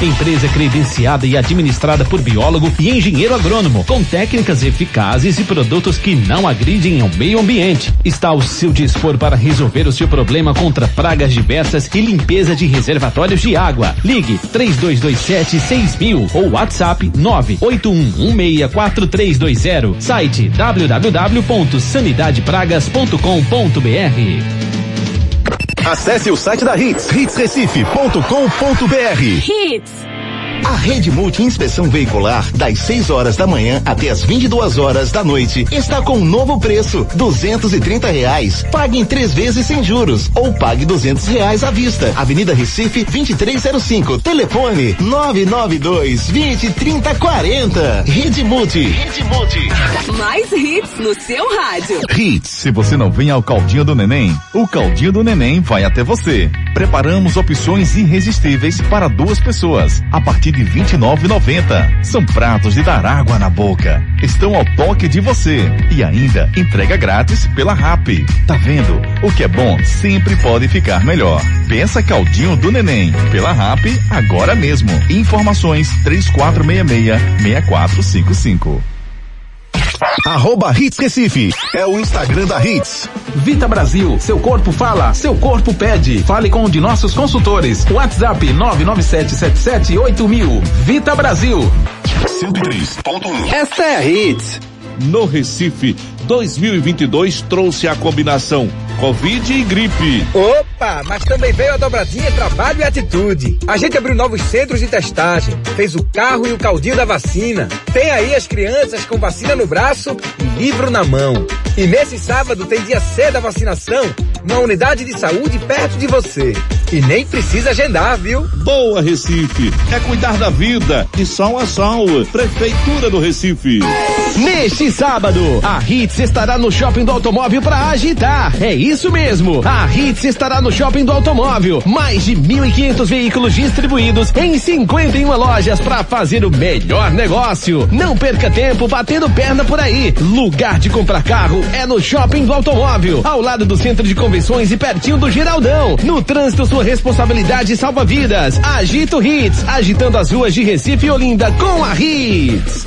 Empresa credenciada e administrada por biólogo e engenheiro agrônomo, com técnicas eficazes e produtos que não agridem ao meio ambiente. Está ao seu dispor para resolver o seu problema contra pragas diversas e limpeza de reservatórios de água. Ligue 3227 6000 ou WhatsApp 981164320. Site www.sanidadepragas.com.br. Acesse o site da Hits, hitsrecife.com.br. Hits. A Rede Multi Inspeção Veicular, das 6 horas da manhã até as 22 horas da noite, está com um novo preço: duzentos e trinta reais. Pague em três vezes sem juros ou pague duzentos reais à vista. Avenida Recife, 2305. Telefone 992 20 30 40. Rede Multi. Rede Multi. Mais hits no seu rádio. Hits. Se você não vem ao caldinho do neném, o caldinho do neném vai até você. Preparamos opções irresistíveis para duas pessoas. A partir de de 29,90. São pratos de dar água na boca. Estão ao toque de você e ainda entrega grátis pela RAP. Tá vendo? O que é bom sempre pode ficar melhor. Pensa caldinho do neném pela RAP agora mesmo. Informações 3466 6455. Arroba Hits Recife. É o Instagram da Hits. Vita Brasil. Seu corpo fala, seu corpo pede. Fale com um de nossos consultores. WhatsApp 997778000. Vita Brasil. 103.1. Esta é a Hits. No Recife, 2022 trouxe a combinação Covid e gripe. Opa, mas também veio a dobradinha trabalho e atitude. A gente abriu novos centros de testagem, fez o carro e o caldinho da vacina. Tem aí as crianças com vacina no braço e livro na mão. E nesse sábado tem dia C da vacinação na unidade de saúde perto de você. E nem precisa agendar, viu? Boa, Recife. É cuidar da vida de sol a sol. Prefeitura do Recife. Neste sábado, a Hits estará no Shopping do Automóvel para agitar. É isso mesmo. A Hits estará no Shopping do Automóvel. Mais de 1.500 veículos distribuídos em 51 lojas para fazer o melhor negócio. Não perca tempo batendo perna por aí. Lugar de comprar carro é no Shopping do Automóvel, ao lado do Centro de Convenções e pertinho do Geraldão. No trânsito, sua responsabilidade salva vidas. Agito Hits, agitando as ruas de Recife e Olinda com a Hits.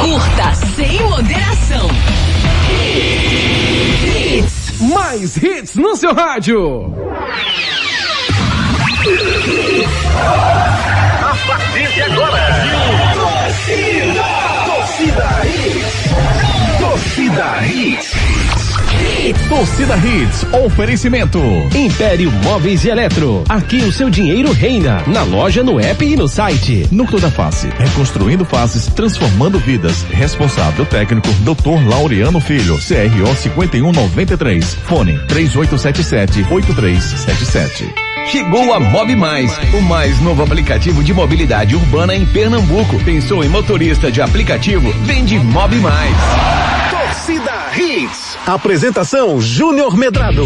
Curta sem moderação. Hits. Mais hits no seu rádio. A partir de agora. Torcida. Torcida Hits. Torcida Hits. Torcida Hits, oferecimento. Império Móveis e Eletro. Aqui o seu dinheiro reina. Na loja, no app e no site. Núcleo da Face, reconstruindo faces, transformando vidas. Responsável técnico, Dr. Laureano Filho, CRO 5193. Fone 3877-8377. Chegou a Mob Mais, o mais novo aplicativo de mobilidade urbana em Pernambuco. Pensou em motorista de aplicativo? Vende Mob Mais. Torcida Hits. Apresentação Júnior Medrado.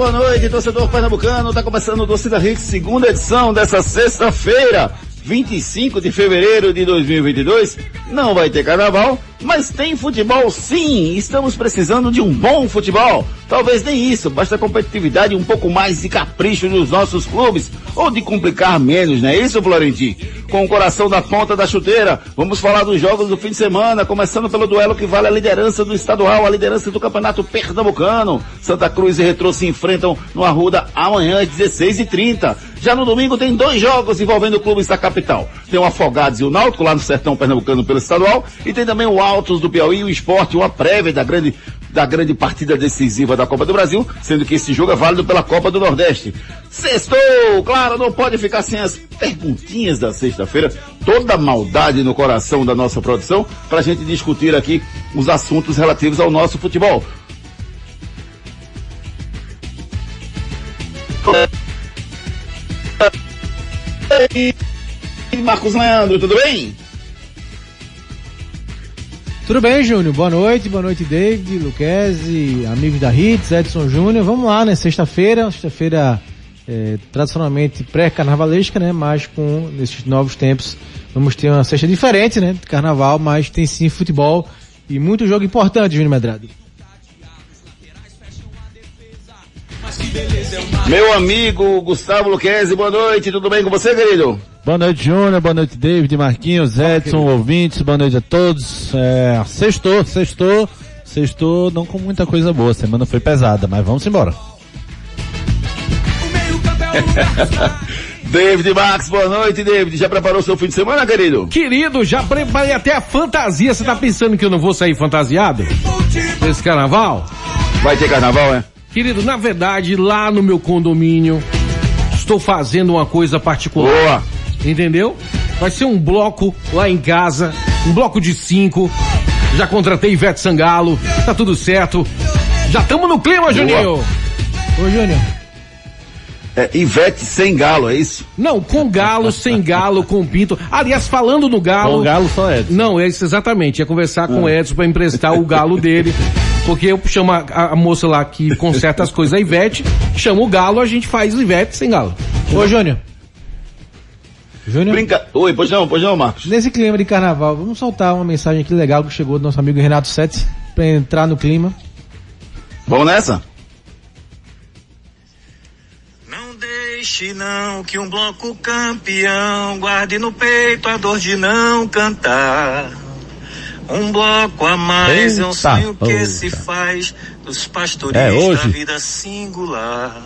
Boa noite, torcedor pernambucano. Tá começando o Torcida Hits, segunda edição dessa sexta-feira, 25 de fevereiro de 2022. Não vai ter carnaval, mas tem futebol sim. Estamos precisando de um bom futebol. Talvez nem isso, basta competitividade um pouco mais de capricho nos nossos clubes, ou de complicar menos, não é isso, Florentin? Com o coração da ponta da chuteira, vamos falar dos jogos do fim de semana, começando pelo duelo que vale a liderança do estadual, a liderança do campeonato pernambucano. Santa Cruz e Retrô se enfrentam no Arruda amanhã às 16h30. Já no domingo tem dois jogos envolvendo clubes da capital. Tem o Afogados e o Náutico lá no sertão pernambucano pelo estadual e tem também o Altos do Piauí e o Esporte, uma prévia da grande da grande partida decisiva da Copa do Brasil, sendo que esse jogo é válido pela Copa do Nordeste. Sextou! Claro, não pode ficar sem as perguntinhas da sexta-feira, toda a maldade no coração da nossa produção, para a gente discutir aqui os assuntos relativos ao nosso futebol. E Marcos Leandro, tudo bem? Tudo bem, Júnior? Boa noite, boa noite, David, Luquezzi, amigos da Hits, Edson Júnior. Vamos lá, né? Sexta-feira, sexta-feira é, tradicionalmente pré-carnavalesca, né? Mas com, nesses novos tempos, vamos ter uma sexta diferente, né? De carnaval, mas tem sim futebol e muito jogo importante, Júnior Medrado. Meu amigo Gustavo Luquezzi, boa noite, tudo bem com você, querido? Boa noite, Júnior. Boa noite, David, Marquinhos, Edson, ouvintes. Boa noite a todos. É, sextou, sextou. Sextou não com muita coisa boa. A semana foi pesada, mas vamos embora. David Max, boa noite, David. Já preparou seu fim de semana, querido? Querido, já preparei até a fantasia. Você tá pensando que eu não vou sair fantasiado? Esse carnaval? Vai ter carnaval, é? Querido, na verdade, lá no meu condomínio, estou fazendo uma coisa particular. Boa! Entendeu? Vai ser um bloco lá em casa, um bloco de cinco. Já contratei Ivete Sangalo, tá tudo certo. Já estamos no clima, Juninho. Ô, Júnior. É, Ivete sem galo, é isso? Não, com galo, sem galo, com pinto. Aliás, falando no galo. Com galo só Edson. Não, é isso exatamente. Ia conversar com o Edson para emprestar o galo dele. Porque eu chamo a, a moça lá que conserta as coisas, a Ivete, chama o galo, a gente faz o Ivete sem galo. Ô, Júnior. Júnior. Brinca... Oi, pois não, pois não, Marcos. Nesse clima de carnaval, vamos soltar uma mensagem aqui legal que chegou do nosso amigo Renato Sete para entrar no clima. Vamos nessa? Não deixe não que um bloco campeão guarde no peito a dor de não cantar. Um bloco a mais é um Eita, sonho que se faz dos É pastoris hoje? da vida singular.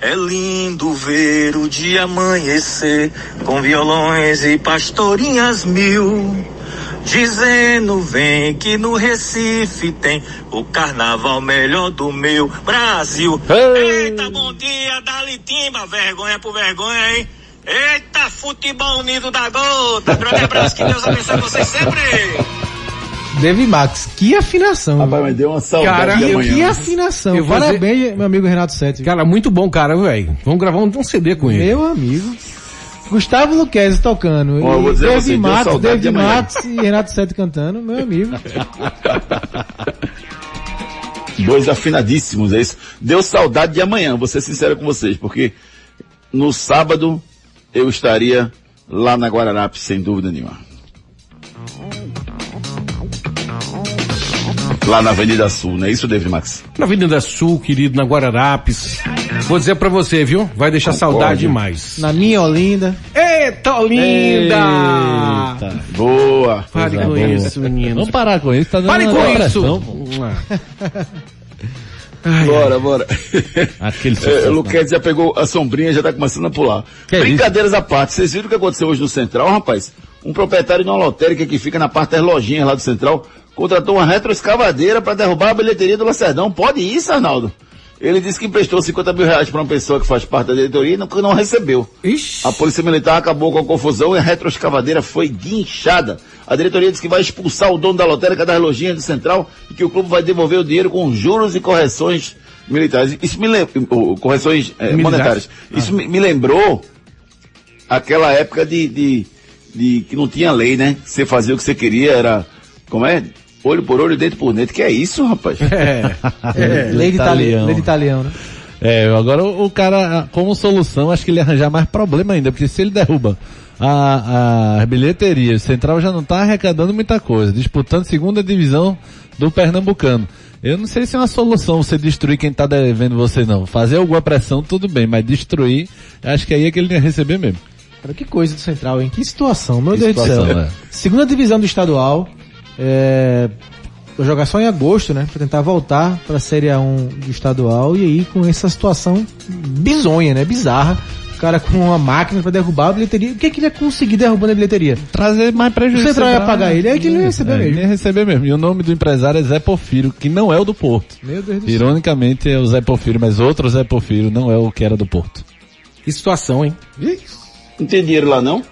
É lindo ver o dia amanhecer com violões e pastorinhas mil. Dizendo vem que no Recife tem o carnaval melhor do meu Brasil. Eita, bom dia, Dali Timba, vergonha por vergonha, hein? Eita, futebol unido da gota. Grande abraço, que Deus abençoe vocês sempre. David Max, que afinação. Rapaz, mas deu uma saudade Cara, de que, amanhã. que afinação. Eu Parabéns, meu amigo Renato Sete. Cara, muito bom, cara, velho. Vamos gravar um, um CD com ele. Meu amigo. Gustavo Luquezzi tocando. Vou e David Matos, David. Matos e Renato Sete cantando, meu amigo. Dois afinadíssimos, é isso. Deu saudade de amanhã, vou ser sincero com vocês, porque no sábado eu estaria lá na Guararapes, sem dúvida nenhuma. Lá na Avenida Sul, não é isso, David Max? Na Avenida Sul, querido, na Guararapes. Vou dizer pra você, viu? Vai deixar saudade demais. Na minha Olinda. Eita, linda! Eita. Boa! Pare com boa. isso, menino. Vamos parar com isso, tá dando Pare uma com isso! pô. Bora, bora. Aquele É, sucesso, o Luquete já pegou a sombrinha, já tá começando a pular. Que Brincadeiras à parte, vocês viram o que aconteceu hoje no Central, rapaz? Um proprietário de uma lotérica que fica na parte das lojinhas lá do Central contratou uma retroescavadeira para derrubar a bilheteria do Lacerdão. Pode isso, Arnaldo? Ele disse que emprestou 50 mil reais para uma pessoa que faz parte da diretoria e não, não recebeu. Ixi. A polícia militar acabou com a confusão e a retroescavadeira foi guinchada. A diretoria disse que vai expulsar o dono da lotérica das lojinhas do Central e que o clube vai devolver o dinheiro com juros e correções militares. Isso me lembra, correções Militares? monetárias. Isso me, me lembrou aquela época de, de, de que não tinha lei, né? Você fazia o que você queria, era, como é? Olho por olho, dente por dente. Que é isso, rapaz? É. É, lei, de italiano. lei de italiano, né? É, agora o, cara, como solução, acho que ele ia arranjar mais problema ainda, porque se ele derruba a, a bilheteria, o Central já não está arrecadando muita coisa, disputando segunda divisão do Pernambucano. Eu não sei se é uma solução você destruir quem está devendo você não. Fazer alguma pressão, tudo bem, mas destruir, acho que aí é que ele ia receber mesmo. Cara, que coisa do Central, hein? Que situação, meu Que Deus do situação, céu. é. Segunda divisão do estadual, é, vai jogar só em agosto, né? Pra tentar voltar pra Série A1 do estadual e aí com essa situação bizonha, né? Bizarra. O cara com uma máquina pra derrubar a bilheteria. O que, é que ele ia conseguir derrubando a bilheteria? Trazer mais prejuízo. O Central ia pagar ele, aí que ele ia receber é, mesmo. Ele ia receber mesmo. E o nome do empresário é Zé Porfiro, que não é o do Porto. Meu Deus do céu. Ironicamente é o Zé Porfiro, mas outro Zé Porfiro não é o que era do Porto. Que situação, hein? Não tem dinheiro lá, não?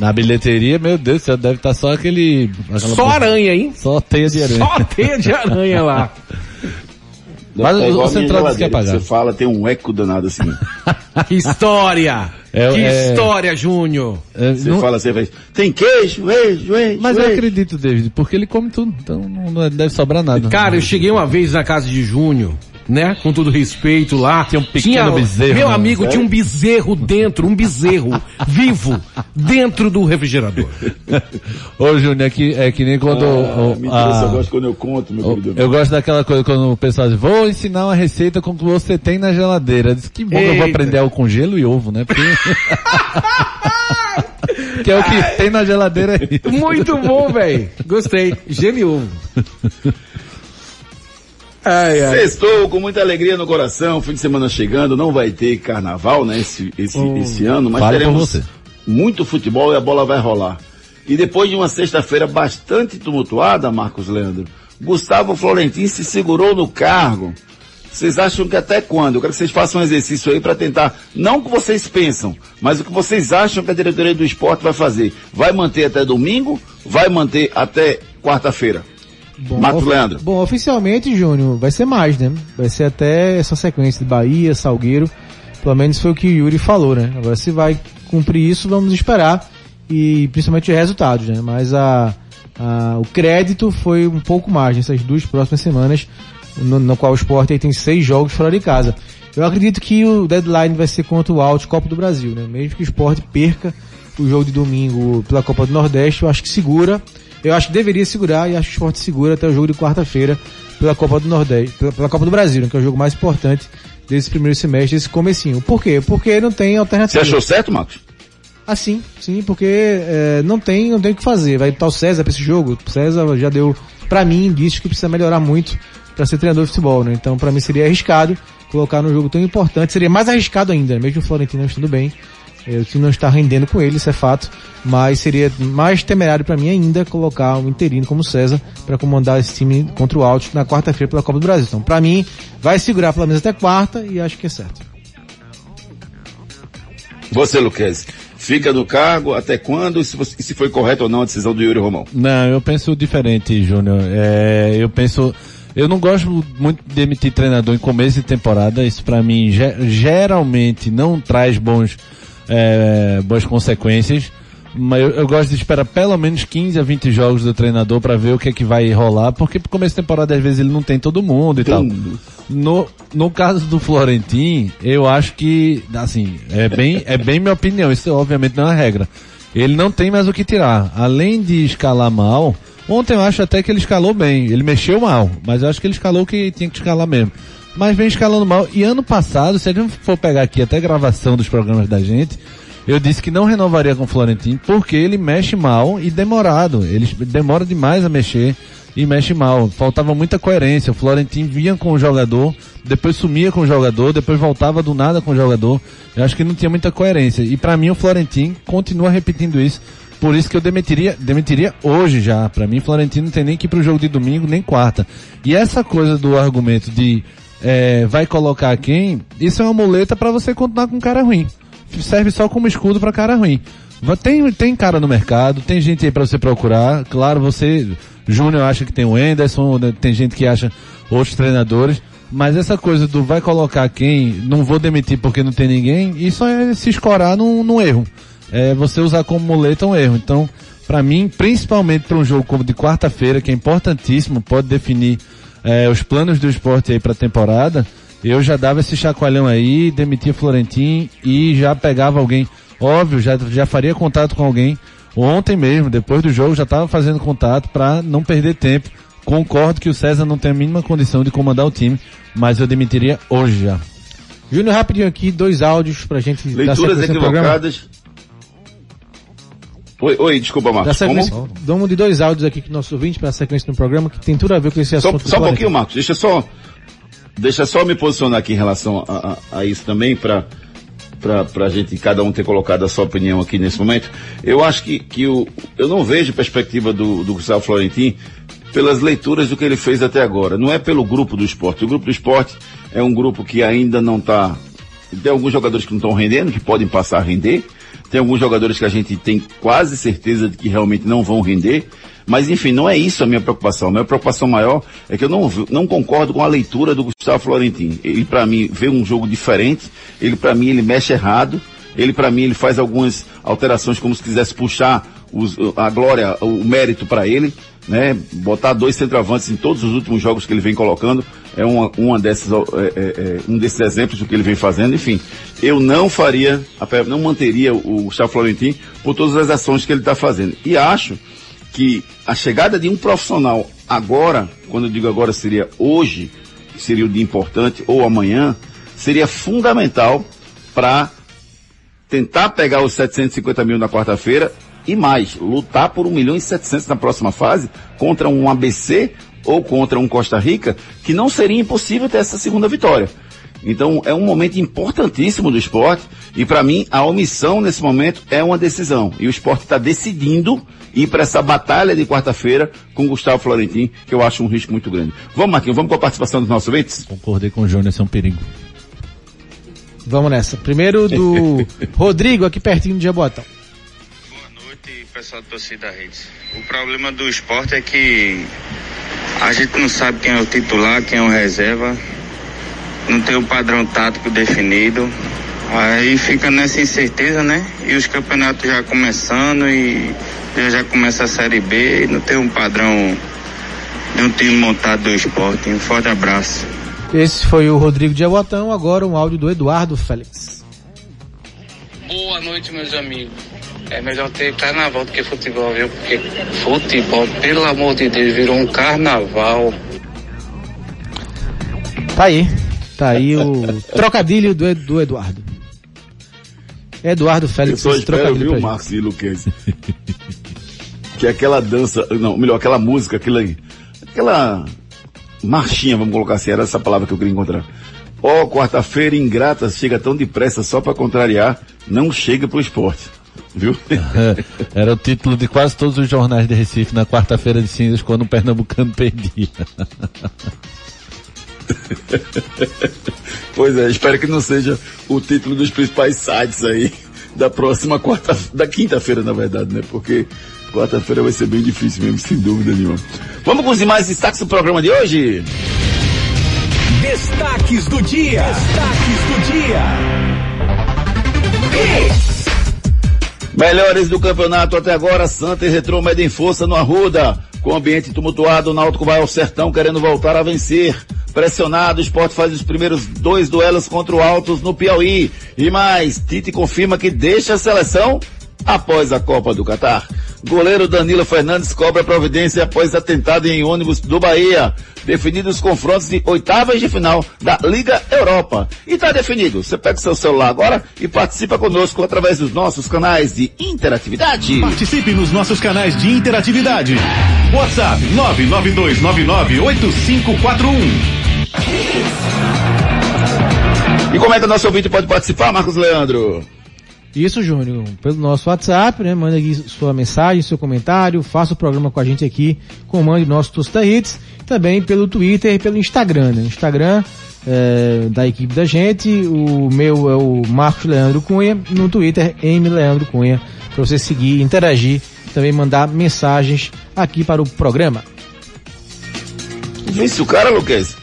Na bilheteria, meu Deus do céu, deve estar só aquele... Só aranha, hein? Só teia de aranha. Só teia de aranha lá. Mas é o- Central disse que ia pagar. Você fala, tem um eco danado assim. Que história! É, que é- história, Júnior! Você fala, você faz, tem queijo, queijo, queijo. Mas eu acredito, David, porque ele come tudo, então não não deve sobrar nada. Cara, eu cheguei uma vez na casa de Júnior, né? Com todo respeito lá. Tinha um pequeno bezerro, Meu né? amigo, tinha um bezerro dentro, um bezerro vivo, dentro do refrigerador. Ô, Júnior, é que, é que nem quando. Ah, o- mentira, a- eu gosto quando eu conto, meu o- querido. eu gosto daquela coisa quando o pessoal diz, vou ensinar uma receita com o que você tem na geladeira. Diz que bom que eu vou Eita. aprender algo com gelo e ovo, né? Porque... que é o que tem na geladeira aí. Muito bom, velho. Gostei. Gênio. Ai, ai. Sextou com muita alegria no coração, fim de semana chegando, não vai ter carnaval, né, esse, esse, esse ano, mas teremos muito futebol e a bola vai rolar. E depois de uma sexta-feira bastante tumultuada, Marcos Leandro, Gustavo Florentin se segurou no cargo. Vocês acham que até quando? Eu quero que vocês façam um exercício aí para tentar, não o que vocês pensam, mas o que vocês acham que a diretoria do esporte vai fazer. Vai manter até domingo? Vai manter até quarta-feira? Marcos of- Leandro. Bom, oficialmente, Júnior, vai ser mais, né? Vai ser até essa sequência de Bahia, Salgueiro. Pelo menos foi o que o Yuri falou, né? Agora, se vai cumprir isso, vamos esperar. E principalmente os resultados, né? Mas a, a- o crédito foi um pouco mais nessas duas próximas semanas, no, no qual o Sport tem seis jogos fora de casa. Eu acredito que o deadline vai ser contra o Alto Copa do Brasil, né? Mesmo que o Sport perca o jogo de domingo pela Copa do Nordeste, eu acho que segura. Eu acho que deveria segurar e acho que o Sport segura até o jogo de quarta-feira pela Copa do Nordeste, pela, pela Copa do Brasil, né, que é o jogo mais importante desse primeiro semestre, desse comecinho. Por quê? Porque não tem Você alternativa. achou certo, Marcos? Ah, sim, sim, porque é, não tem, não tem o que fazer. Vai estar o César pra esse jogo. O César já deu, pra mim, indício que precisa melhorar muito pra ser treinador de futebol, né? Então, pra mim seria arriscado colocar num jogo tão importante. Seria mais arriscado ainda, né? mesmo o Florentino estando bem. O time não está rendendo com ele, isso é fato. Mas seria mais temerário pra mim ainda colocar um interino como César pra comandar esse time contra o Alto na quarta-feira pela Copa do Brasil. Então, pra mim, vai segurar pelo menos até quarta e acho que é certo. Você, Luquez, fica no cargo até quando e se, você- se foi correta ou não a decisão do Yuri Romão? Não, eu penso diferente, Júnior. É, eu penso. Eu não gosto muito de emitir treinador em começo de temporada. Isso pra mim ge- geralmente não traz bons, é, boas consequências. Mas eu, eu gosto de esperar pelo menos 15 a 20 jogos do treinador pra ver o que é que vai rolar, porque pro começo de temporada às vezes ele não tem todo mundo e tal. No, no caso do Florentin, eu acho que, assim, é bem, é bem minha opinião, isso obviamente não é uma regra. Ele não tem mais o que tirar. Além de escalar mal, ontem eu acho até que ele escalou bem. Ele mexeu mal, mas eu acho que ele escalou o que tinha que escalar mesmo. Mas vem escalando mal. E ano passado, se a gente for pegar aqui até gravação dos programas da gente, eu disse que não renovaria com o Florentino porque ele mexe mal e demorado. Ele demora demais a mexer e mexe mal. Faltava muita coerência. O Florentino vinha com o jogador, depois sumia com o jogador, depois voltava do nada com o jogador. Eu acho que não tinha muita coerência. E para mim o Florentino continua repetindo isso. Por isso que eu demitiria, demitiria hoje já. Para mim, Florentino não tem nem que ir pro jogo de domingo, nem quarta. E essa coisa do argumento de é, vai colocar quem, isso é uma muleta para você continuar com cara ruim. Serve só como escudo para cara ruim. Tem, tem cara no mercado, tem gente aí para você procurar. Claro, você, Júnior acha que tem o Anderson, né, tem gente que acha outros treinadores. Mas essa coisa do vai colocar quem, não vou demitir porque não tem ninguém, isso é se escorar num, num erro. É você usar como muleta um erro. Então, para mim, principalmente para um jogo como de quarta-feira, que é importantíssimo, pode definir é, os planos do esporte aí para a temporada, eu já dava esse chacoalhão aí, demitia Florentin e já pegava alguém. Óbvio, já, já faria contato com alguém. Ontem mesmo, depois do jogo, já estava fazendo contato para não perder tempo. Concordo que o César não tem a mínima condição de comandar o time, mas eu demitiria hoje já. Júnior, rapidinho aqui, dois áudios pra gente dar Leituras sequência no programa. Oi, oi, desculpa, Marcos. sequência, Como? damos de dois áudios aqui com o nosso ouvinte para sequência no programa que tem tudo a ver com esse Só, assunto. do só um pouquinho, Marcos. Deixa só, deixa só me posicionar aqui em relação a, a- a isso também, para para a gente, cada um ter colocado a sua opinião aqui nesse momento. Eu acho que, que o, eu não vejo perspectiva do, do Gustavo Florentin pelas leituras do que ele fez até agora. Não é pelo grupo do esporte. O grupo do esporte é um grupo que ainda não está. Tem alguns jogadores que não estão rendendo, que podem passar a render. Tem alguns jogadores que a gente tem quase certeza de que realmente não vão render. Mas enfim, não é isso a minha preocupação. A minha preocupação maior é que eu não, não concordo com a leitura do Gustavo Florentino. Ele para mim vê um jogo diferente, ele para mim ele mexe errado, ele para mim ele faz algumas alterações como se quisesse puxar os- a glória, o mérito para ele, né? Botar dois centroavantes em todos os últimos jogos que ele vem colocando é uma, uma dessas, é, é, é, um desses exemplos do que ele vem fazendo. Enfim, eu não faria, não manteria o Gustavo Florentino por todas as ações que ele está fazendo. E acho que a chegada de um profissional agora, quando eu digo agora seria hoje, seria o dia importante, ou amanhã, seria fundamental para tentar pegar os 750 mil na quarta-feira e mais, lutar por 1 milhão e 700 na próxima fase contra um ABC ou contra um Costa Rica, que não seria impossível ter essa segunda vitória. Então é um momento importantíssimo do esporte e para mim a omissão nesse momento é uma decisão. E o esporte está decidindo ir para essa batalha de quarta-feira com Gustavo Florentin, que eu acho um risco muito grande. Vamos, Marquinhos, vamos com a participação dos nossos ouvintes? Concordei com o Júnior, esse é um perigo. Vamos nessa. Primeiro do Rodrigo, aqui pertinho de Jabotão. Pessoal do Torcida Redes. O problema do esporte é que a gente não sabe quem é o titular, quem é o reserva, não tem o padrão tático definido. Aí fica nessa incerteza, né? E os campeonatos já começando e já, já começa a Série B e não tem um padrão de um time montado do esporte. Um forte abraço. Esse foi o Rodrigo de Jabotão, agora um áudio do Eduardo Félix. Boa noite, meus amigos. É melhor ter carnaval do que futebol, viu? Porque futebol, pelo amor de Deus, virou um carnaval. Tá aí. Tá aí o trocadilho do, do Eduardo. Eduardo Eu Félix, só esse espero trocadilho viu. Marcos e Luquez. que aquela dança, não, melhor, aquela música, aquela, aquela marchinha, vamos colocar assim, era essa palavra que eu queria encontrar. Ó, quarta-feira ingrata, chega tão depressa só pra contrariar, não chega pro esporte. Viu? Era o título de quase todos os jornais de Recife na quarta-feira de cinzas quando o Pernambucano perdia. pois é, espero que não seja o título dos principais sites aí da próxima quarta, da quinta-feira, na verdade, né? Porque quarta-feira vai ser bem difícil mesmo, sem dúvida nenhuma. Vamos com os demais destaques do programa de hoje? Destaques do dia. Destaques do dia. Melhores do campeonato até agora, Santa e Retrô medem força no Arruda. Com ambiente tumultuado, o Náutico vai ao Sertão querendo voltar a vencer. Pressionado, o Sport faz os primeiros dois duelos contra o Altos no Piauí. E mais, Tite confirma que deixa a seleção após a Copa do Catar. Goleiro Danilo Fernandes cobra providência após atentado em ônibus do Bahia. Definidos os confrontos de oitavas de final da Liga Europa. E tá definido. Você pega o seu celular agora e participa conosco através dos nossos canais de interatividade. Participe nos nossos canais de interatividade. WhatsApp 992998541. E como é que o nosso ouvinte pode participar, Marcos Leandro? Isso, Júnior, pelo nosso WhatsApp, né? Manda aqui sua mensagem, seu comentário, faça o programa com a gente aqui, comande nosso Tosta Hits, também pelo Twitter e pelo Instagram, né? Instagram é, da equipe da gente, o meu é o Marcos Leandro Cunha, no Twitter, M Leandro Cunha, para você seguir, interagir, também mandar mensagens aqui para o programa. Vê-se o cara, Lucas.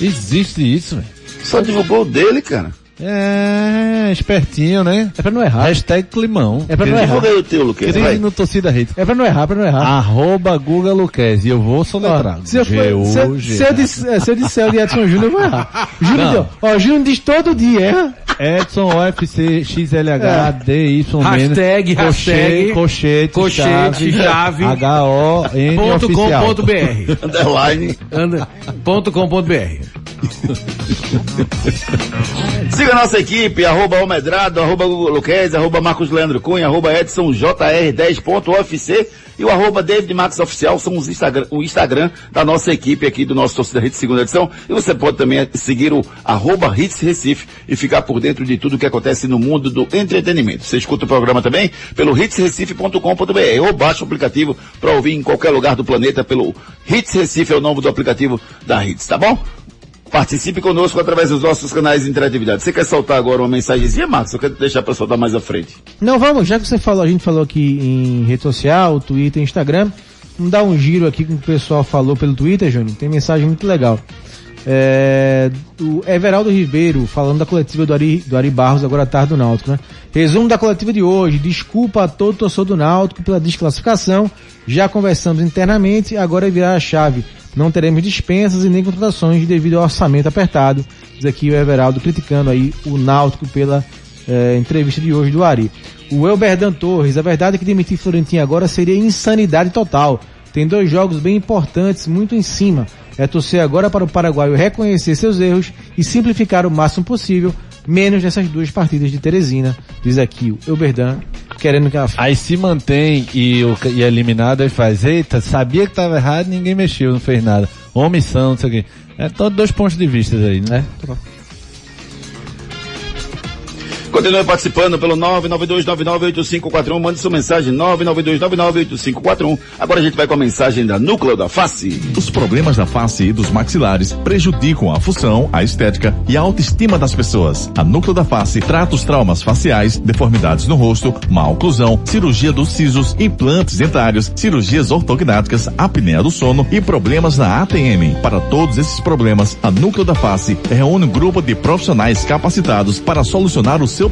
Existe isso, velho. Só divulgou o dele, cara. É, espertinho, né? É pra não errar. Hashtag climão. É pra não errar. Divulga aí o teu, Lucas. Crie vai. no Torcida Rede. É pra não errar, pra não errar. Arroba Guga Luquez. E eu vou soletrar. Ó, se, eu se, eu, se, eu disser, se eu disser o de Edson Júnior, eu vou errar. Júnior, diz- ó, Júnior diz todo dia, erra. Edson OFC XLH DY Hashtag, hashtag, cochete, cochete, chave, H O N ponto com ponto br. Underline. Anda, ponto com ponto br. Siga a nossa equipe, arroba Almedrado, arroba Google Luquez, arroba Marcos Leandro Cunha, arroba Edson JR10.ofc e o arroba David Max Oficial são os Instagram, o Instagram da nossa equipe aqui do nosso Torcida Hits segunda edição. E você pode também seguir o arroba Hits Recife e ficar por dentro de tudo que acontece no mundo do entretenimento. Você escuta o programa também pelo hitsrecife.com.br ou baixa o aplicativo para ouvir em qualquer lugar do planeta pelo Hits Recife é o nome do aplicativo da Hits, tá bom? Participe conosco através dos nossos canais de interatividade. Você quer soltar agora uma mensagenzinha, Marcos? Eu quero deixar para soltar mais à frente. Não, vamos, já que você falou, a gente falou aqui em rede social, Twitter, Instagram, Vamos dar um giro aqui com o pessoal falou pelo Twitter, Júnior. Tem mensagem muito legal. É, o Everaldo Ribeiro, falando da coletiva do Ari, do Ari Barros, agora à tarde do Náutico, né? Resumo da coletiva de hoje. Desculpa a todo torcedor do Náutico pela desclassificação. Já conversamos internamente, agora é virar a chave. Não teremos dispensas e nem contratações devido ao orçamento apertado. Diz aqui o Everaldo criticando aí o Náutico pela é, entrevista de hoje do Ari. O Elberdan Torres, a verdade é que demitir Florentino agora seria insanidade total. Tem dois jogos bem importantes, muito em cima. É torcer agora para o paraguaio reconhecer seus erros e simplificar o máximo possível, menos nessas duas partidas de Teresina, diz aqui o Elberdan, querendo que ela... Aí se mantém e, o, e é eliminado, aí faz, eita, sabia que estava errado, ninguém mexeu, não fez nada. Omissão, não sei o quê. É todos dois pontos de vista aí, né? Continue participando pelo 992998541. Mande sua mensagem 992998541. Agora a gente vai com a mensagem da Núcleo da Face. Os problemas da face e dos maxilares prejudicam a função, a estética e a autoestima das pessoas. A Núcleo da Face trata os traumas faciais, deformidades no rosto, má oclusão, cirurgia dos sisos, implantes dentários, cirurgias ortognáticas, apneia do sono e problemas na ATM. Para todos esses problemas, a Núcleo da Face reúne um grupo de profissionais capacitados para solucionar o seu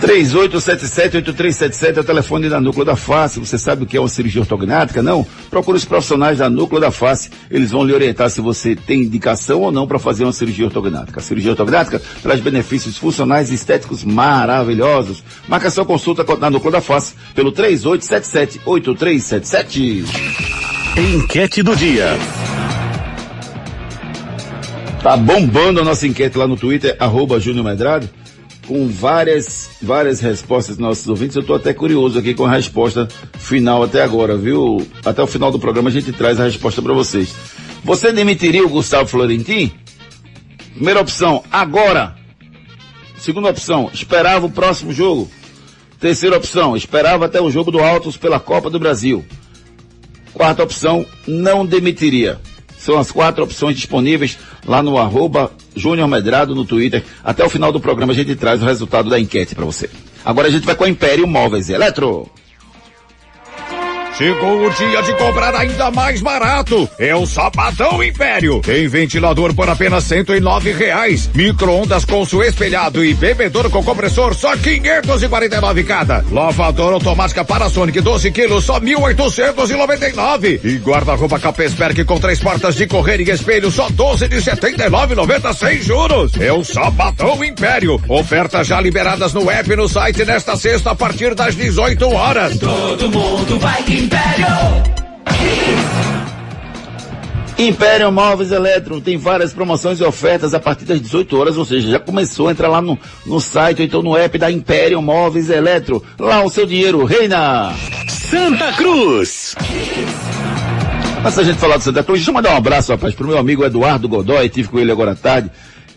3877-8377 é o telefone da Núcleo da Face. Você sabe o que é uma cirurgia ortognática? Não? Procure os profissionais da Núcleo da Face. Eles vão lhe orientar se você tem indicação ou não para fazer uma cirurgia ortognática. A cirurgia ortognática traz benefícios funcionais e estéticos maravilhosos. Marca sua consulta na Núcleo da Face pelo 3877-8377. Enquete do dia. Tá bombando a nossa enquete lá no Twitter, arroba Júnior Medrado com várias, várias respostas dos nossos ouvintes. Eu estou até curioso aqui com a resposta final até agora, viu? Até o final do programa a gente traz a resposta para vocês. Você demitiria o Gustavo Florentin? Primeira opção, agora. Segunda opção, esperava o próximo jogo. Terceira opção, esperava até o jogo do Altos pela Copa do Brasil. Quarta opção, não demitiria. São as quatro opções disponíveis lá no arroba Júnior Medrado no Twitter. Até o final do programa a gente traz o resultado da enquete para você. Agora a gente vai com a Império Móveis e Eletro. Chegou o dia de comprar ainda mais barato. É o Sabadão Império. Tem ventilador por apenas cento e nove reais. Micro-ondas com suo espelhado e bebedouro com compressor só 549 cada. Lavadora automática Panasonic 12 quilos só 1.899. E guarda-roupa Capesberg com três portas de correr e espelho só 12 de 79,90 sem juros. É o Sabadão Império. Ofertas já liberadas no app e no site nesta sexta a partir das 18 horas. Todo mundo vai Império! Império Móveis Eletro tem várias promoções e ofertas a partir das 18 horas, ou seja, já começou a entrar lá no, no site ou então no app da Império Móveis Eletro. Lá o seu dinheiro reina! Santa Cruz! Antes da gente falar do Santa Cruz, deixa eu mandar um abraço, rapaz, pro meu amigo Eduardo Godoy, tive com ele agora à tarde.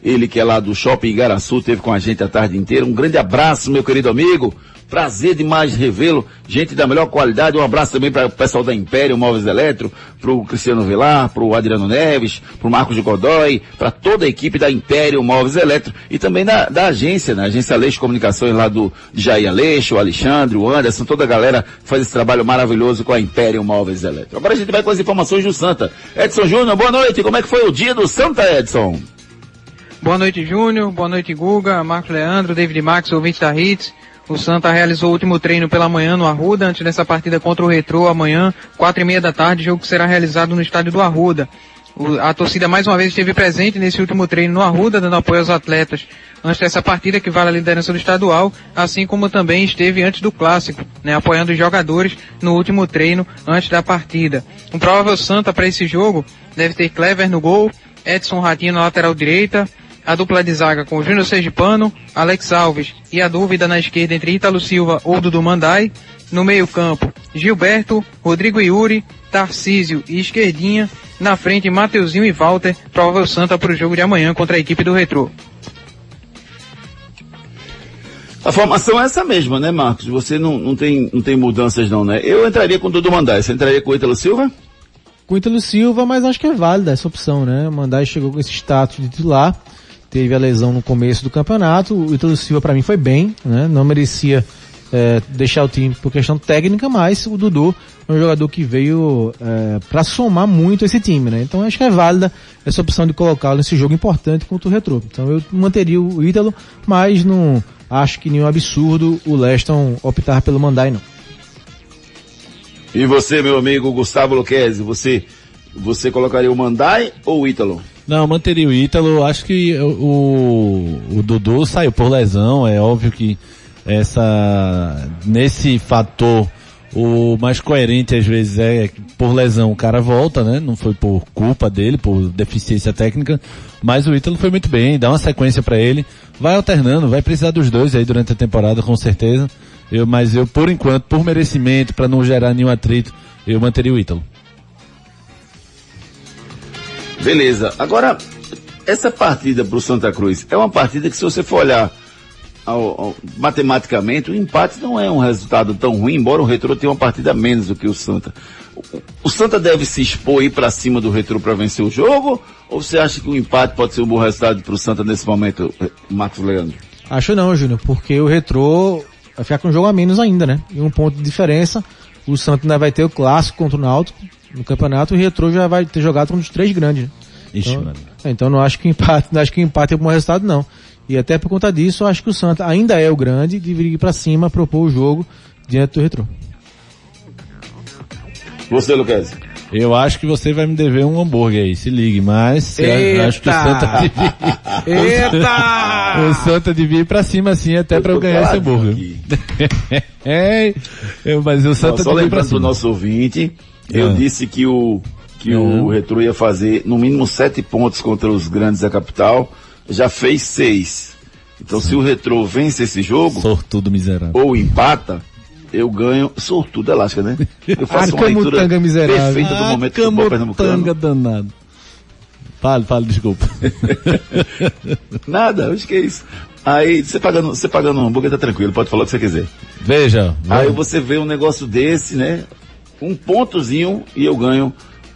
Ele que é lá do Shopping Igaraçu, teve com a gente a tarde inteira. Um grande abraço, meu querido amigo. Prazer demais revê-lo. Gente da melhor qualidade. Um abraço também para o pessoal da Império Móveis Eletro, para o Cristiano Vilar, para o Adriano Neves, para o Marcos de Godoy, para toda a equipe da Império Móveis Eletro e também da, da agência, né? Agência Aleixo Comunicações lá do Jair Aleixo, o Alexandre, o Anderson, toda a galera faz esse trabalho maravilhoso com a Império Móveis Eletro. Agora a gente vai com as informações do Santa. Edson Júnior, boa noite. Como é que foi o dia do Santa, Edson? Boa noite, Júnior. Boa noite, Guga, Marco Leandro, David Max, ouvinte da Hits. O Santa realizou o último treino pela manhã no Arruda, antes dessa partida contra o Retrô amanhã, quatro e meia da tarde, jogo que será realizado no estádio do Arruda. O, a torcida mais uma vez esteve presente nesse último treino no Arruda, dando apoio aos atletas antes dessa partida que vale a liderança do estadual, assim como também esteve antes do clássico, né, apoiando os jogadores no último treino antes da partida. Um provável Santa para esse jogo deve ter Clever no gol, Edson Ratinho na lateral direita, a dupla de zaga com Júnior Sergipano, Alex Alves e a dúvida na esquerda entre Ítalo Silva ou Dudu Mandai. No meio campo, Gilberto, Rodrigo Yuri, Tarcísio e Esquerdinha. Na frente, Mateuzinho e Walter, provável Santa para o jogo de amanhã contra a equipe do Retrô. A formação é essa mesma, né, Marcos? Você não, não, tem, não tem mudanças não, né? Eu entraria com o Dudu Mandai. Você entraria com o Ítalo Silva? Com o Ítalo Silva, mas acho que é válida essa opção, né? O Mandai chegou com esse status de titular, teve a lesão no começo do campeonato, o Ítalo Silva para mim foi bem, né? Não merecia é, deixar o time por questão técnica, mas o Dudu é um jogador que veio é, para somar muito esse time, né? Então acho que é válida essa opção de colocá-lo nesse jogo importante contra o Retro. Então eu manteria o Ítalo, mas não acho que nenhum absurdo o Leston optar pelo Mandai, não. E você, meu amigo Gustavo Luquezzi, você, você colocaria o Mandai ou o Ítalo? Não, manteria o Ítalo. Acho que o, o Dudu saiu por lesão. É óbvio que essa, nesse fator, o mais coerente às vezes é por lesão o cara volta, né? Não foi por culpa dele, por deficiência técnica. Mas o Ítalo foi muito bem, dá uma sequência para ele vai alternando, vai precisar dos dois aí durante a temporada, com certeza. Eu, mas eu, por enquanto, por merecimento, para não gerar nenhum atrito, eu manteria o Ítalo. Beleza. Agora, essa partida para o Santa Cruz é uma partida que, se você for olhar ao, ao, matematicamente, o empate não é um resultado tão ruim, embora o Retro tenha uma partida menos do que o Santa. O, o Santa deve se expor aí para cima do Retro para vencer o jogo? Ou você acha que o empate pode ser um bom resultado para o Santa nesse momento, Marcos Leandro? Acho não, Júnior, porque o Retro vai ficar com um jogo a menos ainda, né? E um ponto de diferença, o Santa ainda vai ter o clássico contra o Náutico no campeonato o Retro já vai ter jogado com os três grandes. Né? Ixi, então, então não acho que empate, não acho que empate é um bom resultado não. E até por conta disso, eu acho que o Santa ainda é o grande, deveria ir para cima, propor o jogo diante do Retro. Você, Lucas? Eu acho que você vai me dever um hambúrguer aí, se ligue, mas eu acho que o Santa devia... Eita! O Santa devia ir pra cima assim até para eu ganhar esse hambúrguer. é, eu, mas o Santa Só lembrando do nosso ouvinte, eu ah. disse que o que uhum. o Retro ia fazer no mínimo sete pontos contra os grandes da capital, já fez seis. Então Sim. se o Retro vence esse jogo, sortudo miserável, ou empata, eu ganho sortudo elástica, né? Eu faço uma leitura miserável. perfeita do momento que o Pernambucano. danado. Fale, fale, desculpa. Nada, acho que é isso. Aí, você pagando, você pagando um hambúrguer, tá tranquilo, pode falar o que você quiser. Veja. Aí você vê um negócio desse, né? Um pontozinho e eu ganho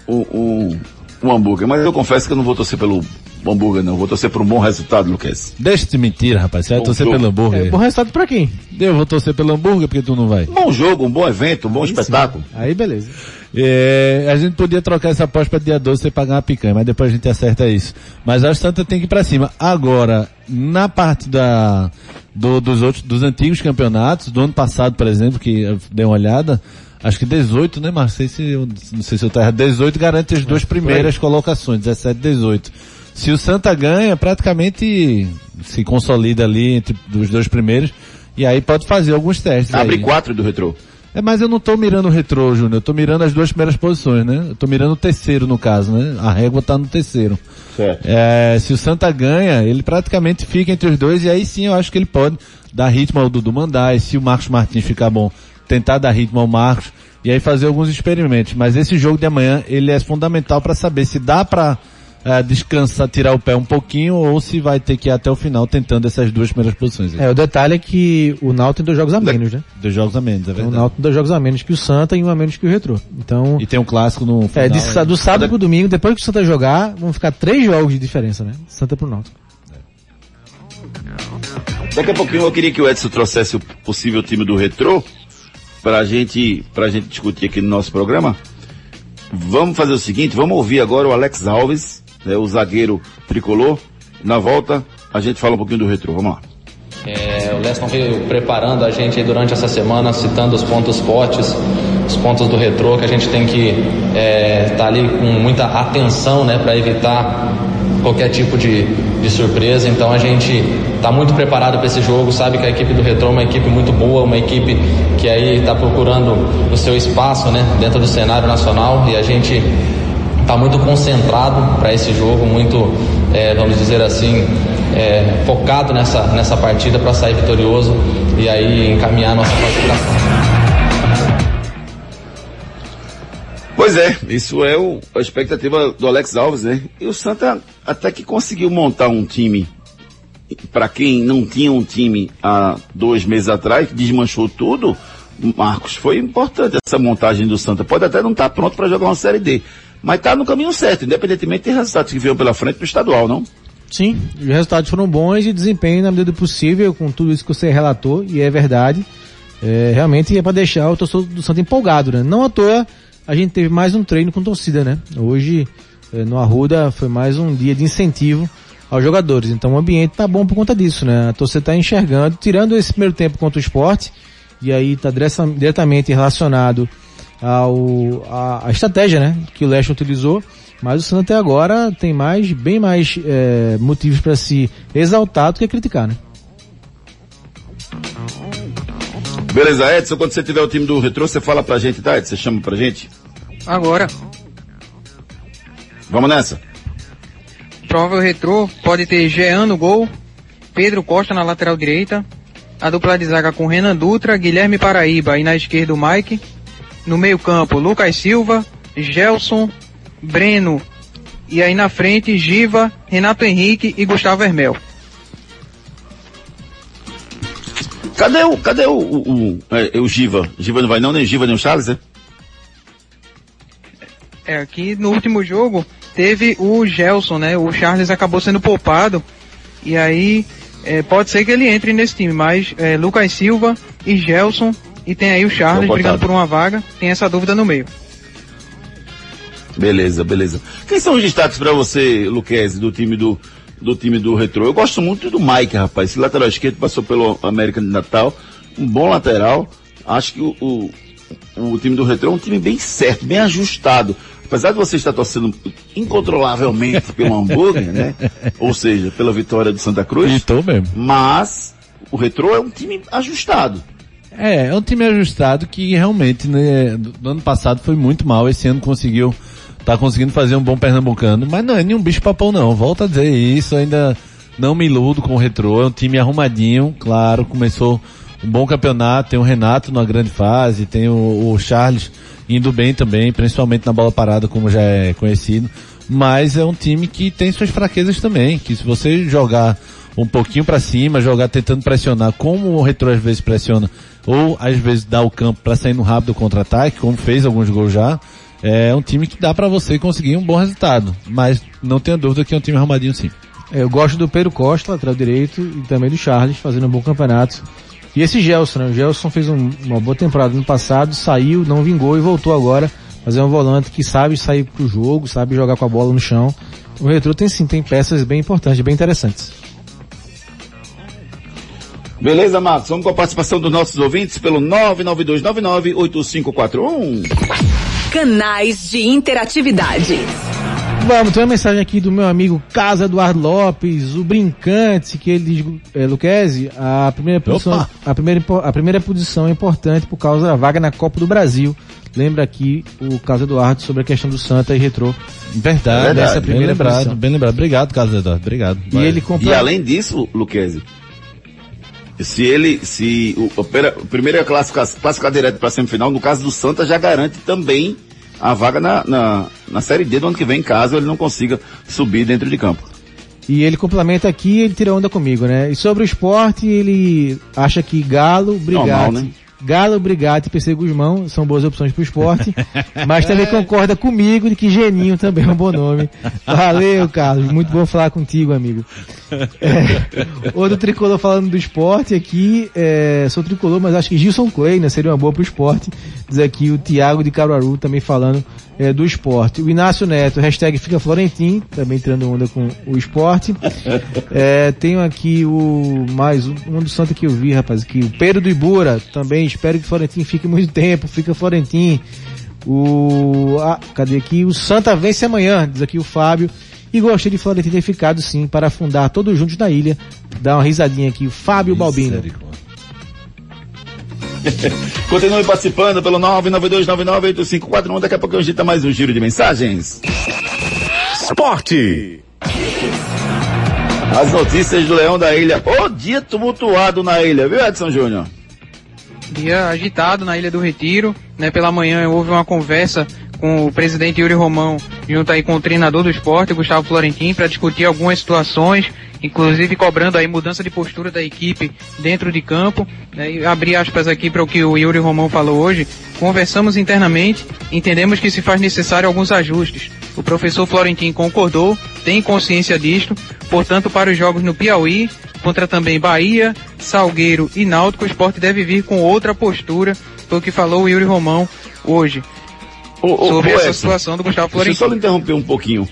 um, um, um hambúrguer. Mas eu confesso que eu não vou torcer pelo hambúrguer, não. Vou torcer por um bom resultado, Lucas. Deixa de mentira, rapaz. Você vai bom torcer jogo. pelo hambúrguer. É, bom resultado pra quem? Eu vou torcer pelo hambúrguer porque tu não vai. Bom jogo, um bom evento, um bom Aí espetáculo. Sim. Aí beleza. É, a gente podia trocar essa aposta para dia 12 e pagar uma picanha, mas depois a gente acerta isso. Mas a Santa tem que ir para cima. Agora, na parte da, do, dos outros, dos antigos campeonatos, do ano passado, por exemplo, que eu dei uma olhada, acho que 18, né? Se eu, não sei se eu estou errado. 18 garante as duas primeiras colocações, 17 18. Se o Santa ganha, praticamente se consolida ali entre os dois primeiros, e aí pode fazer alguns testes. Abre aí. quatro do retrô. É, mas eu não tô mirando o retrô, Júnior. Eu tô mirando as duas primeiras posições, né? Eu tô mirando o terceiro, no caso, né? A régua tá no terceiro. Certo. É, se o Santa ganha, ele praticamente fica entre os dois, e aí sim eu acho que ele pode dar ritmo ao Dudu Mandai. Se o Marcos Martins ficar bom, tentar dar ritmo ao Marcos, e aí fazer alguns experimentos. Mas esse jogo de amanhã, ele é fundamental para saber se dá para uh, descansar, tirar o pé um pouquinho ou se vai ter que ir até o final tentando essas duas primeiras posições. É, o detalhe é que o Náutico tem dois jogos a menos, né? Dois jogos a menos, é verdade. O Náutico tem dois jogos a menos que o Santa e um a menos que o Retrô. Então... E tem um clássico no final. É, de, do sábado pro domingo, depois que o Santa jogar, vão ficar três jogos de diferença, né? Santa pro Náutico. Daqui a pouquinho eu queria que o Edson trouxesse o possível time do Retrô pra gente, pra gente discutir aqui no nosso programa. Vamos fazer o seguinte, vamos ouvir agora o Alex Alves, né, o zagueiro tricolor. Na volta, a gente fala um pouquinho do retrô. Vamos lá. É, o Leston veio preparando a gente durante essa semana, citando os pontos fortes, os pontos do retrô, que a gente tem que estar é, tá ali com muita atenção né, para evitar qualquer tipo de, de surpresa. Então a gente está muito preparado para esse jogo, sabe que a equipe do Retrô é uma equipe muito boa, uma equipe que aí está procurando o seu espaço né, dentro do cenário nacional e a gente está muito concentrado para esse jogo, muito, é, vamos dizer assim, é, focado nessa, nessa partida para sair vitorioso e aí encaminhar nossa classificação. Pois é, isso é o, a expectativa do Alex Alves, né? E o Santa até que conseguiu montar um time para quem não tinha um time há dois meses atrás, que desmanchou tudo, Marcos, foi importante essa montagem do Santa. Pode até não estar pronto para jogar uma Série D, mas está no caminho certo, independentemente dos resultados que veio pela frente do estadual, não? Sim, os resultados foram bons e desempenho na medida do possível, com tudo isso que você relatou, e é verdade. É, realmente é para deixar o torcedor do Santa empolgado, né? Não à toa a gente teve mais um treino com torcida, né? Hoje, é, no Arruda, foi mais um dia de incentivo aos jogadores. Então o ambiente tá bom por conta disso, né? A torcida tá enxergando, tirando esse primeiro tempo contra o esporte, e aí tá diretamente relacionado ao, a, a estratégia, né? Que o Leste utilizou. Mas o Santa até agora tem mais, bem mais é, motivos para se exaltar do que criticar, né? Beleza, Edson, quando você tiver o time do Retro, você fala pra gente, tá? Edson, você chama pra gente? Agora. Vamos nessa. Provável Retro pode ter Jean no gol, Pedro Costa na lateral direita, a dupla de zaga com Renan Dutra, Guilherme Paraíba e na esquerda o Mike. No meio campo, Lucas Silva, Gelson, Breno e aí na frente Giva, Renato Henrique e Gustavo Hermel. Cadê o, cadê o, o, o, é, o Giva? Giva não vai não, nem Giva nem o Charles, é? É, aqui no último jogo teve o Gelson, né? O Charles acabou sendo poupado e aí é, pode ser que ele entre nesse time, mas é, Lucas Silva e Gelson e tem aí o Charles brigando por uma vaga, tem essa dúvida no meio. Beleza, beleza. Quem são os destaques para você, Luquezzi, do time do, do time do Retro? Eu gosto muito do Mike, rapaz. Esse lateral esquerdo passou pelo América de Natal. Um bom lateral. Acho que o, o, o time do Retro é um time bem certo, bem ajustado. Apesar de você estar torcendo incontrolavelmente pelo hambúrguer, né? Ou seja, pela vitória do Santa Cruz. Estou mesmo. Mas o Retro é um time ajustado. É, é um time ajustado que realmente, né, no ano passado foi muito mal, esse ano conseguiu tá conseguindo fazer um bom pernambucano, mas não é nenhum bicho papão não, volta a dizer isso, ainda não me iludo com o Retrô, é um time arrumadinho, claro, começou um bom campeonato, tem o Renato numa grande fase, tem o, o Charles indo bem também, principalmente na bola parada, como já é conhecido, mas é um time que tem suas fraquezas também, que se você jogar um pouquinho para cima, jogar tentando pressionar, como o Retro às vezes pressiona, ou às vezes dá o campo para sair no rápido contra-ataque, como fez alguns gols já, é um time que dá para você conseguir um bom resultado. Mas não tenha dúvida que é um time arrumadinho sim. É, eu gosto do Pedro Costa, lateral direito, e também do Charles, fazendo um bom campeonato. E esse Gelson, né? O Gelson fez um, uma boa temporada no passado, saiu, não vingou e voltou agora. Mas é um volante que sabe sair pro jogo, sabe jogar com a bola no chão. O Retro tem sim, tem peças bem importantes, bem interessantes. Beleza, Marcos? Vamos com a participação dos nossos ouvintes pelo 992998541. Canais de interatividade. Vamos, tem uma mensagem aqui do meu amigo Casa Eduardo Lopes, o brincante, que ele diz, é, Luquezzi, a primeira posição, a primeira, a primeira posição é importante por causa da vaga na Copa do Brasil. Lembra aqui o Casa Eduardo sobre a questão do Santa e Retrô. Verdade, Verdade essa é a primeira bem lembrado, posição. bem lembrado. Obrigado, Casa Eduardo, obrigado. E, ele compra... e além disso, Luquezzi, se ele, se o, o primeiro é classificar, classificar direto para a semifinal, no caso do Santa já garante também a vaga na, na, na Série D do ano que vem, caso ele não consiga subir dentro de campo. E ele complementa aqui, ele tira onda comigo, né? E sobre o esporte, ele acha que Galo, Brigatti, né? Galo, Brigatti e PC Guzmão são boas opções para o esporte, mas também concorda comigo de que Geninho também é um bom nome. Valeu, Carlos. Muito bom falar contigo, amigo. É, outro tricolor falando do esporte aqui, é, sou tricolor, mas acho que Gilson Clay né, seria uma boa para o esporte. Diz aqui o Thiago de Caruaru também falando é, do esporte. O Inácio Neto, hashtag fica Florentim, também tirando onda com o esporte. É, tenho aqui o mais um, um do Santa que eu vi, rapaz, aqui, o Pedro do Ibura, também espero que Florentim fique muito tempo, fica Florentim. O, ah, cadê aqui? O Santa vence amanhã, diz aqui o Fábio. E gostei de Florentim ter ficado sim para afundar todos juntos na ilha. Dá uma risadinha aqui, o Fábio Balbino. Continue participando pelo 992998541. Daqui a pouco a gente mais um giro de mensagens. Esporte. As notícias do Leão da Ilha. O dia tumultuado na ilha, viu, Edson Júnior? Dia agitado na Ilha do Retiro. Né? Pela manhã houve uma conversa com o presidente Yuri Romão, junto aí com o treinador do esporte, Gustavo Florentin, para discutir algumas situações, inclusive cobrando aí mudança de postura da equipe dentro de campo. Né? E abrir aspas aqui para o que o Yuri Romão falou hoje. Conversamos internamente, entendemos que se faz necessário alguns ajustes. O professor Florentin concordou, tem consciência disto, portanto, para os jogos no Piauí, contra também Bahia, Salgueiro e Náutico, o esporte deve vir com outra postura, foi o que falou o Yuri Romão hoje. Ô, ô, sobre ô, essa Edson, situação do Gustavo Deixa eu Florentin. só interromper um pouquinho.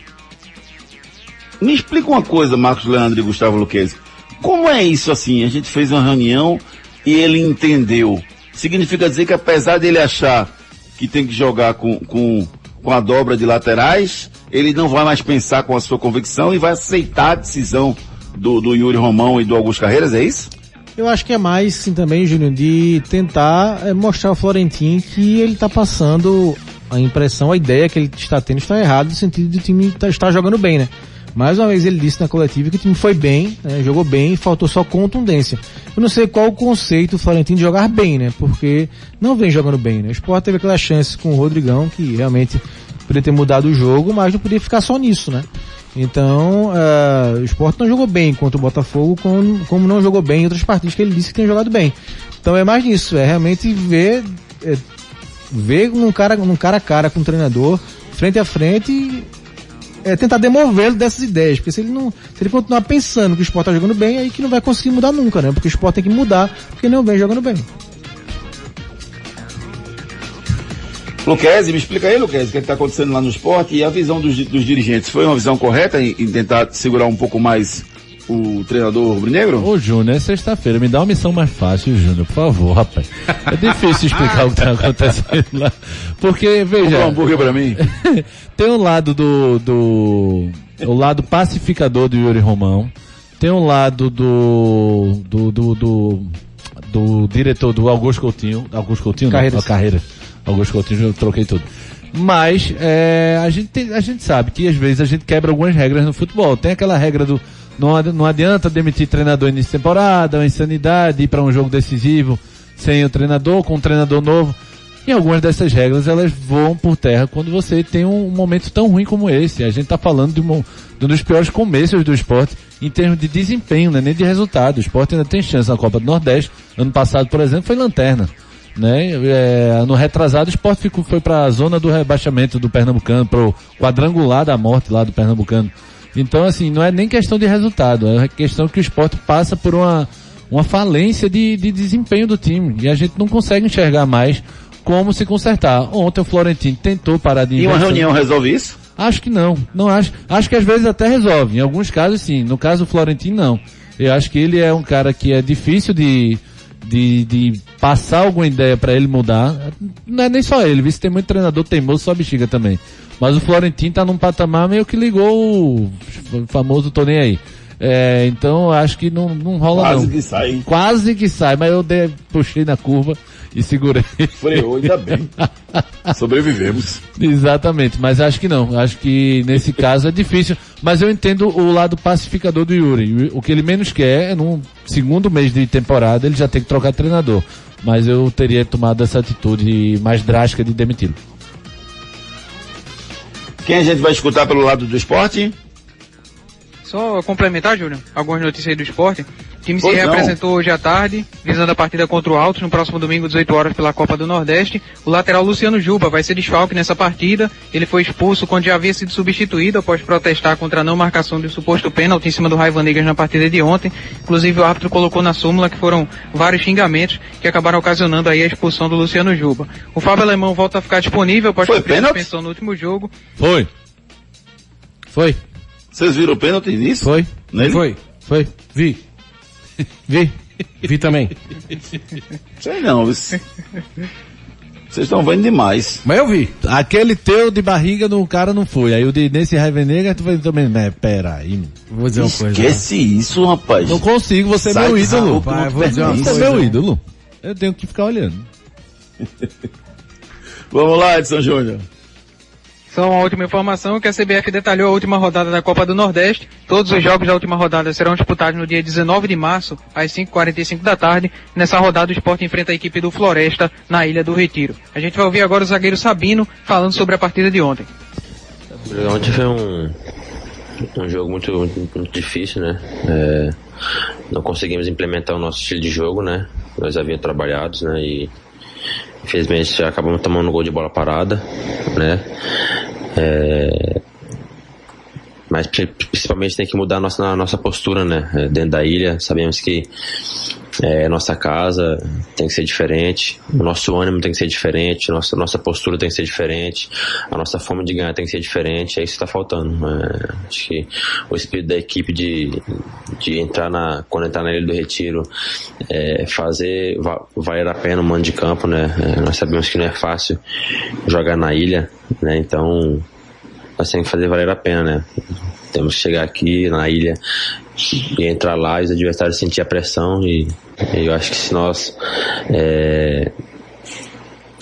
Me explica uma coisa, Marcos Leandro e Gustavo Luquezzi. Como é isso assim? A gente fez uma reunião e ele entendeu. Significa dizer que apesar dele achar que tem que jogar com, com, com a dobra de laterais, ele não vai mais pensar com a sua convicção e vai aceitar a decisão do, do Yuri Romão e do Augusto Carreiras, é isso? Eu acho que é mais, sim, também, Júnior, de tentar eh, mostrar ao Florentin que ele está passando a impressão, a ideia que ele está tendo está errada, no sentido de o time tá- estar jogando bem, né? Mais uma vez ele disse na coletiva que o time foi bem, né? jogou bem, faltou só contundência. Eu não sei qual o conceito do Florentino de jogar bem, né? Porque não vem jogando bem, né? O Sport teve aquela chance com o Rodrigão, que realmente poderia ter mudado o jogo, mas não podia ficar só nisso, né? Então, eh, o Sport não jogou bem contra o Botafogo, como, como não jogou bem em outras partidas que ele disse que tem jogado bem. Então é mais nisso, é realmente ver, eh, ver num cara, num cara a cara com o treinador, frente a frente, é, tentar demovê-lo dessas ideias. Porque se ele não, se ele continuar pensando que o Sport tá jogando bem, aí que não vai conseguir mudar nunca, né? Porque o Sport tem que mudar, porque não vem jogando bem. Luquezzi, me explica aí, Luquezzi, o que está acontecendo lá no esporte e a visão dos, dos dirigentes. Foi uma visão correta em, em tentar segurar um pouco mais o treinador rubro-negro? Ô Júnior, é sexta-feira, me dá uma missão mais fácil, Júnior, por favor, rapaz. É difícil explicar o que tá acontecendo lá. Porque, veja. Um hambúrguer pra mim. tem um lado do, do. O lado pacificador do Yuri Romão. Tem um lado do. do. do. do, do diretor do Augusto Coutinho. Augusto Coutinho, Carreiras. não, a carreira. Augusto Coutinho, eu troquei tudo. Mas é, a, gente tem- a gente sabe que às vezes a gente quebra algumas regras no futebol. Tem aquela regra do não, não adianta demitir treinador início de temporada, uma insanidade, ir para um jogo decisivo sem o treinador, com um treinador novo. E algumas dessas regras elas voam por terra quando você tem um, momento tão ruim como esse. A gente está falando de, um, de um dos piores começos do esporte em termos de desempenho, né, nem de resultado. O esporte ainda tem chance na Copa do Nordeste. Ano passado, por exemplo, foi lanterna né? É, no retrasado, o esporte ficou, foi para a zona do rebaixamento do Pernambucano, pro quadrangular da morte lá do Pernambucano. Então, assim, não é nem questão de resultado, é questão que o esporte passa por uma, uma falência de, de desempenho do time. E a gente não consegue enxergar mais como se consertar. Ontem o Florentino tentou parar de E uma reunião resolve isso? Acho que não. Não acho. Acho que às vezes até resolve. Em alguns casos sim. No caso do Florentino não. Eu acho que ele é um cara que é difícil de, de, de passar alguma ideia para ele mudar. Não é nem só ele, viu? Se tem muito treinador teimoso, só bexiga também. Mas o Florentino tá num patamar meio que ligou o famoso tô nem aí. É, então eu acho que não, não rola Quase não. que sai? Quase que sai, mas eu dei- puxei na curva e segurei. Freou, ainda bem. Sobrevivemos. Exatamente, mas acho que não. Acho que nesse caso é difícil. Mas eu entendo o lado pacificador do Yuri. O que ele menos quer é num segundo mês de temporada ele já tem que trocar treinador. Mas eu teria tomado essa atitude mais drástica de demiti-lo. Quem a gente vai escutar pelo lado do esporte? Só complementar, Júnior, algumas notícias aí do esporte. O time Pois se não. representou hoje à tarde, visando a partida contra o Altos no próximo domingo, 18 horas, pela Copa do Nordeste. O lateral Luciano Juba vai ser desfalque nessa partida. Ele foi expulso quando já havia sido substituído após protestar contra a não marcação de um suposto pênalti em cima do Raiva Negras na partida de ontem. Inclusive o árbitro colocou na súmula que foram vários xingamentos que acabaram ocasionando aí a expulsão do Luciano Juba. O Fábio Alemão volta a ficar disponível após Foi a suspensão no último jogo. Foi. Foi. Vocês viram o pênalti nisso? Foi. Nele? Foi. Foi. Vi. Vi. Vi também. Sei não? Vocês estão vendo demais. Mas eu vi. Aquele teu de barriga no cara não foi. Aí o de nesse Raiva Negra tu foi também. Né, pera aí. Vou dizer uma coisa. Esquece isso, rapaz. Não consigo, você é Sai meu ídolo. vou dizer uma pertence. Você é coisa. meu ídolo. Eu tenho que ficar olhando. Vamos lá, Edson Júnior. Só uma última informação que a CBF detalhou a última rodada da Copa do Nordeste. Todos os jogos da última rodada serão disputados no dia 19 de março, às 5h45 da tarde. Nessa rodada o esporte enfrenta a equipe do Floresta na Ilha do Retiro. A gente vai ouvir agora o zagueiro Sabino falando sobre a partida de ontem. Ontem foi um, um jogo muito, muito, muito difícil, né? É, não conseguimos implementar o nosso estilo de jogo, né? Nós havíamos trabalhado, né? E infelizmente acabamos tomando um gol de bola parada, né? É, mas principalmente tem que mudar a nossa, a nossa postura, né? É, dentro da ilha, sabemos que é, nossa casa tem que ser diferente, o nosso ânimo tem que ser diferente, nossa, nossa postura tem que ser diferente, a nossa forma de ganhar tem que ser diferente, é isso que está faltando. É, acho que o espírito da equipe de, de entrar na, quando entrar na Ilha do Retiro, é, fazer, valer a pena o mando de campo, né? É, nós sabemos que não é fácil jogar na ilha, né? Então, nós temos que fazer valer a pena, né? Temos que chegar aqui na ilha e entrar lá e os adversários sentir a pressão e, eu acho que se nós é,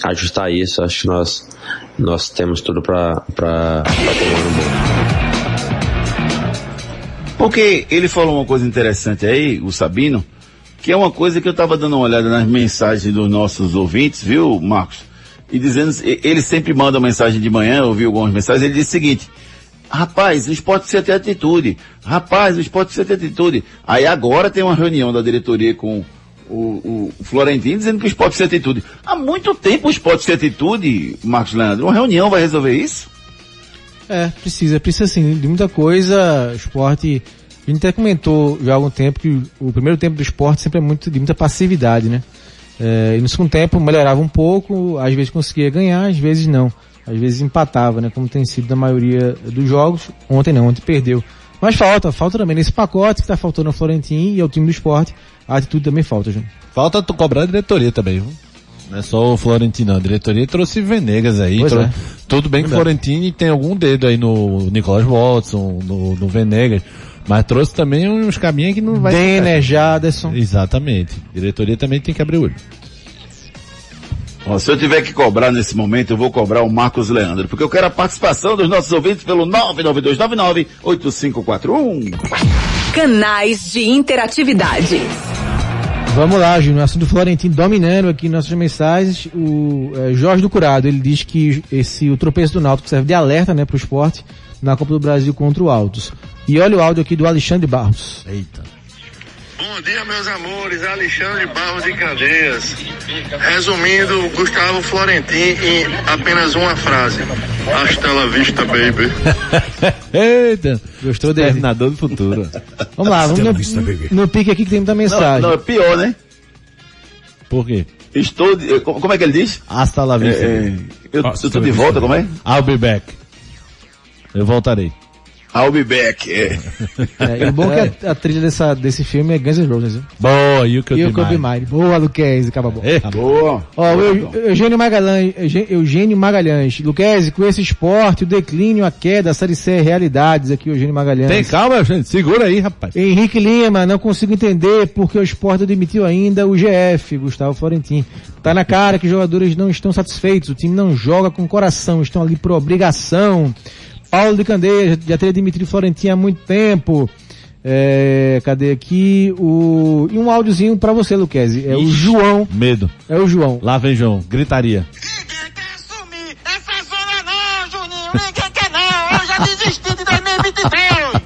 ajustar isso, acho que nós, nós temos tudo para ter um ano bom. Porque ele falou uma coisa interessante aí, o Sabino, que é uma coisa que eu estava dando uma olhada nas mensagens dos nossos ouvintes, viu, Marcos? E dizendo, ele sempre manda mensagem de manhã, eu vi algumas mensagens, ele diz o seguinte, Rapaz, o esporte precisa ter atitude. Rapaz, o esporte precisa ter atitude. Aí agora tem uma reunião da diretoria com o, o Florentino dizendo que o esporte precisa ter atitude. Há muito tempo o esporte precisa ter atitude, Marcos Leandro. Uma reunião vai resolver isso? É, precisa, precisa sim, de muita coisa. O esporte, a gente até comentou já há algum tempo que o primeiro tempo do esporte sempre é muito de muita passividade, né? É, e no segundo tempo melhorava um pouco, às vezes conseguia ganhar, às vezes não às vezes empatava, né? Como tem sido na maioria dos jogos. Ontem não, ontem perdeu. Mas falta, falta também nesse pacote que está faltando ao Florentino e ao time do esporte. A atitude também falta, Júnior. Falta cobrar a diretoria também, viu? Não é só o Florentino, não. A diretoria trouxe Venegas aí. Trou... É. Tudo bem que o Florentino tem algum dedo aí no Nicolas Watson, no, no Venegas. Mas trouxe também uns caminhos que não vai... Denner, Jaderson. Exatamente. A diretoria também tem que abrir o olho. Ó, se eu tiver que cobrar nesse momento, eu vou cobrar o Marcos Leandro, porque eu quero a participação dos nossos ouvintes pelo 992998541. Canais de interatividade. Vamos lá, Júnior. Assunto Florentino dominando aqui nossas mensagens. O é, Jorge do Curado, ele diz que esse o tropeço do Náutico serve de alerta, né, para o esporte na Copa do Brasil contra o Altos. E olha o áudio aqui do Alexandre Barros. Eita. Bom dia, meus amores. Alexandre Barros de Candeias. Resumindo, Gustavo Florentin em apenas uma frase. Hasta la vista, baby. Eita, gostou dele? Terminador do futuro. Vamos lá, vamos no, vista, no pique aqui que tem muita mensagem. Não, não, é pior, né? Por quê? Estou, de, como é que ele diz? Hasta la vista. É, é, eu, eu estou de volta, como é? I'll be back. Eu voltarei. I'll be back. É. é e o bom é que a, a, trilha dessa, desse filme é Guns N' Roses. Viu? Boa, You Could, you be, could be Mine. Boa, Luquez, acaba bom. É, boa. Ó, o Eugênio Magalhães, Eugênio Magalhães. Luquez, com esse esporte, o declínio, a queda, a série C, é realidades aqui, Eugênio Magalhães. Tem calma, gente. Segura aí, rapaz. Henrique Lima, não consigo entender porque o esporte demitiu ainda o GF, Gustavo Florentin. Tá na cara que os jogadores não estão satisfeitos, o time não joga com coração, estão ali por obrigação. Paulo de Candeia, já teria Dimitri Florentino há muito tempo. É, cadê aqui o e um áudiozinho para você, Luquezzi. É Ixi, o João. Medo. É o João. Lá vem João. Gritaria. Ninguém quer assumir essa zona não, Juninho. Ninguém quer não. Eu já desisti de 2023.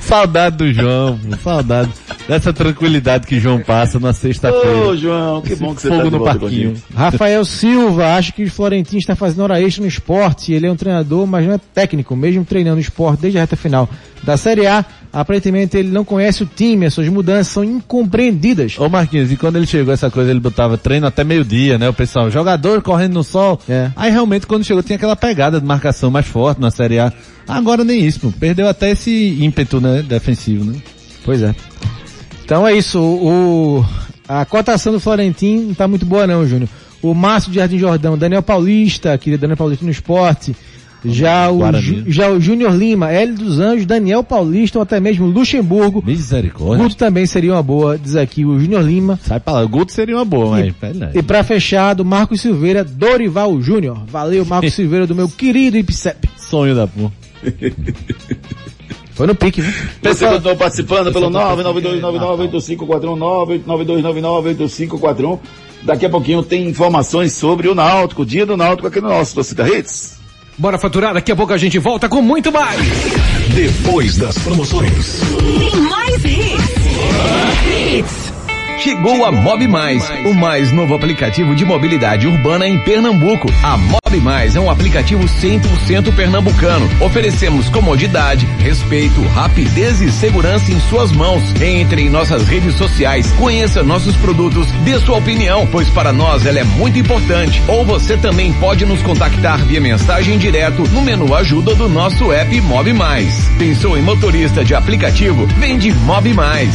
saudade do João, saudade dessa tranquilidade que João passa na sexta-feira. Ô, João, que bom que você Fogo tá no parquinho. Rafael Silva, acho que o Florentino está fazendo hora extra no esporte. Ele é um treinador, mas não é técnico, mesmo treinando o esporte desde a reta final da Série A. Aparentemente ele não conhece o time, as suas mudanças são incompreendidas. Ô Marquinhos, e quando ele chegou essa coisa, ele botava treino até meio-dia, né? O pessoal, jogador correndo no sol. É. Aí realmente quando chegou tinha aquela pegada de marcação mais forte na Série A. Agora nem isso, pô. perdeu até esse ímpeto, né, defensivo, né? Pois é. Então é isso, o, a cotação do Florentino não tá muito boa não, Júnior. O Márcio de Jardim Jordão, Daniel Paulista, querido Daniel Paulista no esporte, Já o, já o Júnior Lima, Hélio dos Anjos, Daniel Paulista ou até mesmo Luxemburgo. Misericórdia. Guto também seria uma boa, diz aqui o Júnior Lima. Sai pra lá, o Guto seria uma boa, mas... E, e pra fechar, do Marcos Silveira, Dorival Júnior. Valeu, Marcos Silveira, do meu querido Ipsep. Sonho da porra. Foi no pique, viu? Você continua participando pelo 992998541, 992998541. Daqui a pouquinho tem informações sobre o Náutico, o dia do Náutico aqui no nosso Torcida Hits. Bora faturar, daqui a pouco a gente volta com muito mais. Depois das promoções. Tem mais hits. Chegou a Mob Mais, o mais novo aplicativo de mobilidade urbana em Pernambuco. A Mob Mais é um aplicativo 100% pernambucano. Oferecemos comodidade, respeito, rapidez e segurança em suas mãos. Entre em nossas redes sociais, conheça nossos produtos, dê sua opinião, pois para nós ela é muito importante. Ou você também pode nos contactar via mensagem direto no menu ajuda do nosso app Mob Mais. Pensou em motorista de aplicativo? Vem de Mob Mais.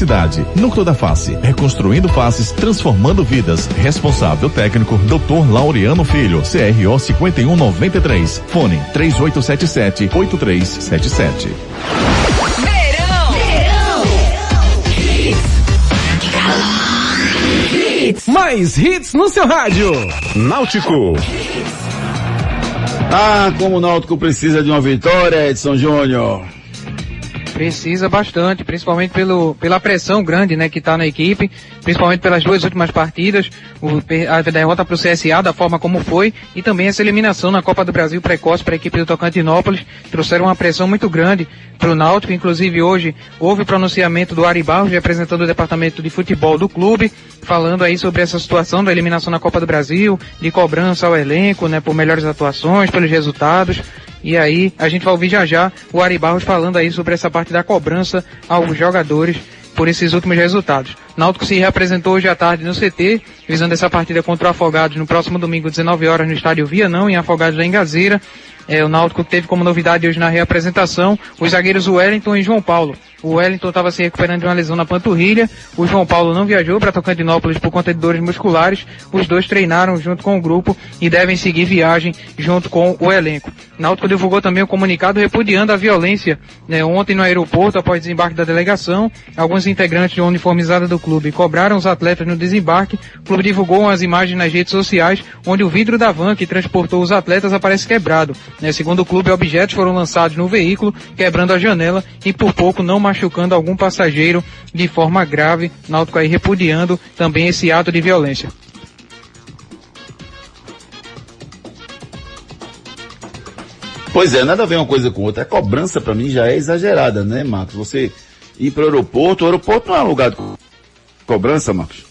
Núcleo da Face, reconstruindo faces, transformando vidas. Responsável técnico, Dr. Laureano Filho, CRO 5193. Fone 3877-8377. Mais hits no seu rádio. Náutico. Ah, como o Náutico precisa de uma vitória, Edson Júnior. Precisa bastante, principalmente pelo, pela pressão grande né, que está na equipe, principalmente pelas duas últimas partidas, o, a derrota para o CSA da forma como foi e também essa eliminação na Copa do Brasil precoce para a equipe do Tocantinópolis trouxeram uma pressão muito grande para o Náutico. Inclusive hoje houve o pronunciamento do Ari Barros, representando o departamento de futebol do clube, falando aí sobre essa situação da eliminação na Copa do Brasil, de cobrança ao elenco, né, por melhores atuações, pelos resultados. E aí, a gente vai ouvir já já o Ari Barros falando aí sobre essa parte da cobrança aos jogadores por esses últimos resultados. Náutico se reapresentou hoje à tarde no CT, visando essa partida contra o Afogados no próximo domingo, 19 horas, no estádio Vianão, em Afogados da Engazeira. É, o Náutico teve como novidade hoje na reapresentação os zagueiros Wellington e João Paulo. O Wellington estava se recuperando de uma lesão na panturrilha, o João Paulo não viajou para Tocantinópolis por conta de dores musculares. Os dois treinaram junto com o grupo e devem seguir viagem junto com o elenco. Náutico divulgou também um comunicado repudiando a violência né, ontem no aeroporto após desembarque da delegação. Alguns integrantes de uniformizada do clube cobraram os atletas no desembarque. O clube divulgou umas imagens nas redes sociais onde o vidro da van que transportou os atletas aparece quebrado. Né, segundo o clube, objetos foram lançados no veículo, quebrando a janela e por pouco não machucando algum passageiro de forma grave. Náutico aí repudiando também esse ato de violência. Pois é, nada a ver uma coisa com outra. A cobrança pra mim já é exagerada, né, Marcos? Você ir pro aeroporto, o aeroporto não é um lugar de co- cobrança, Marcos.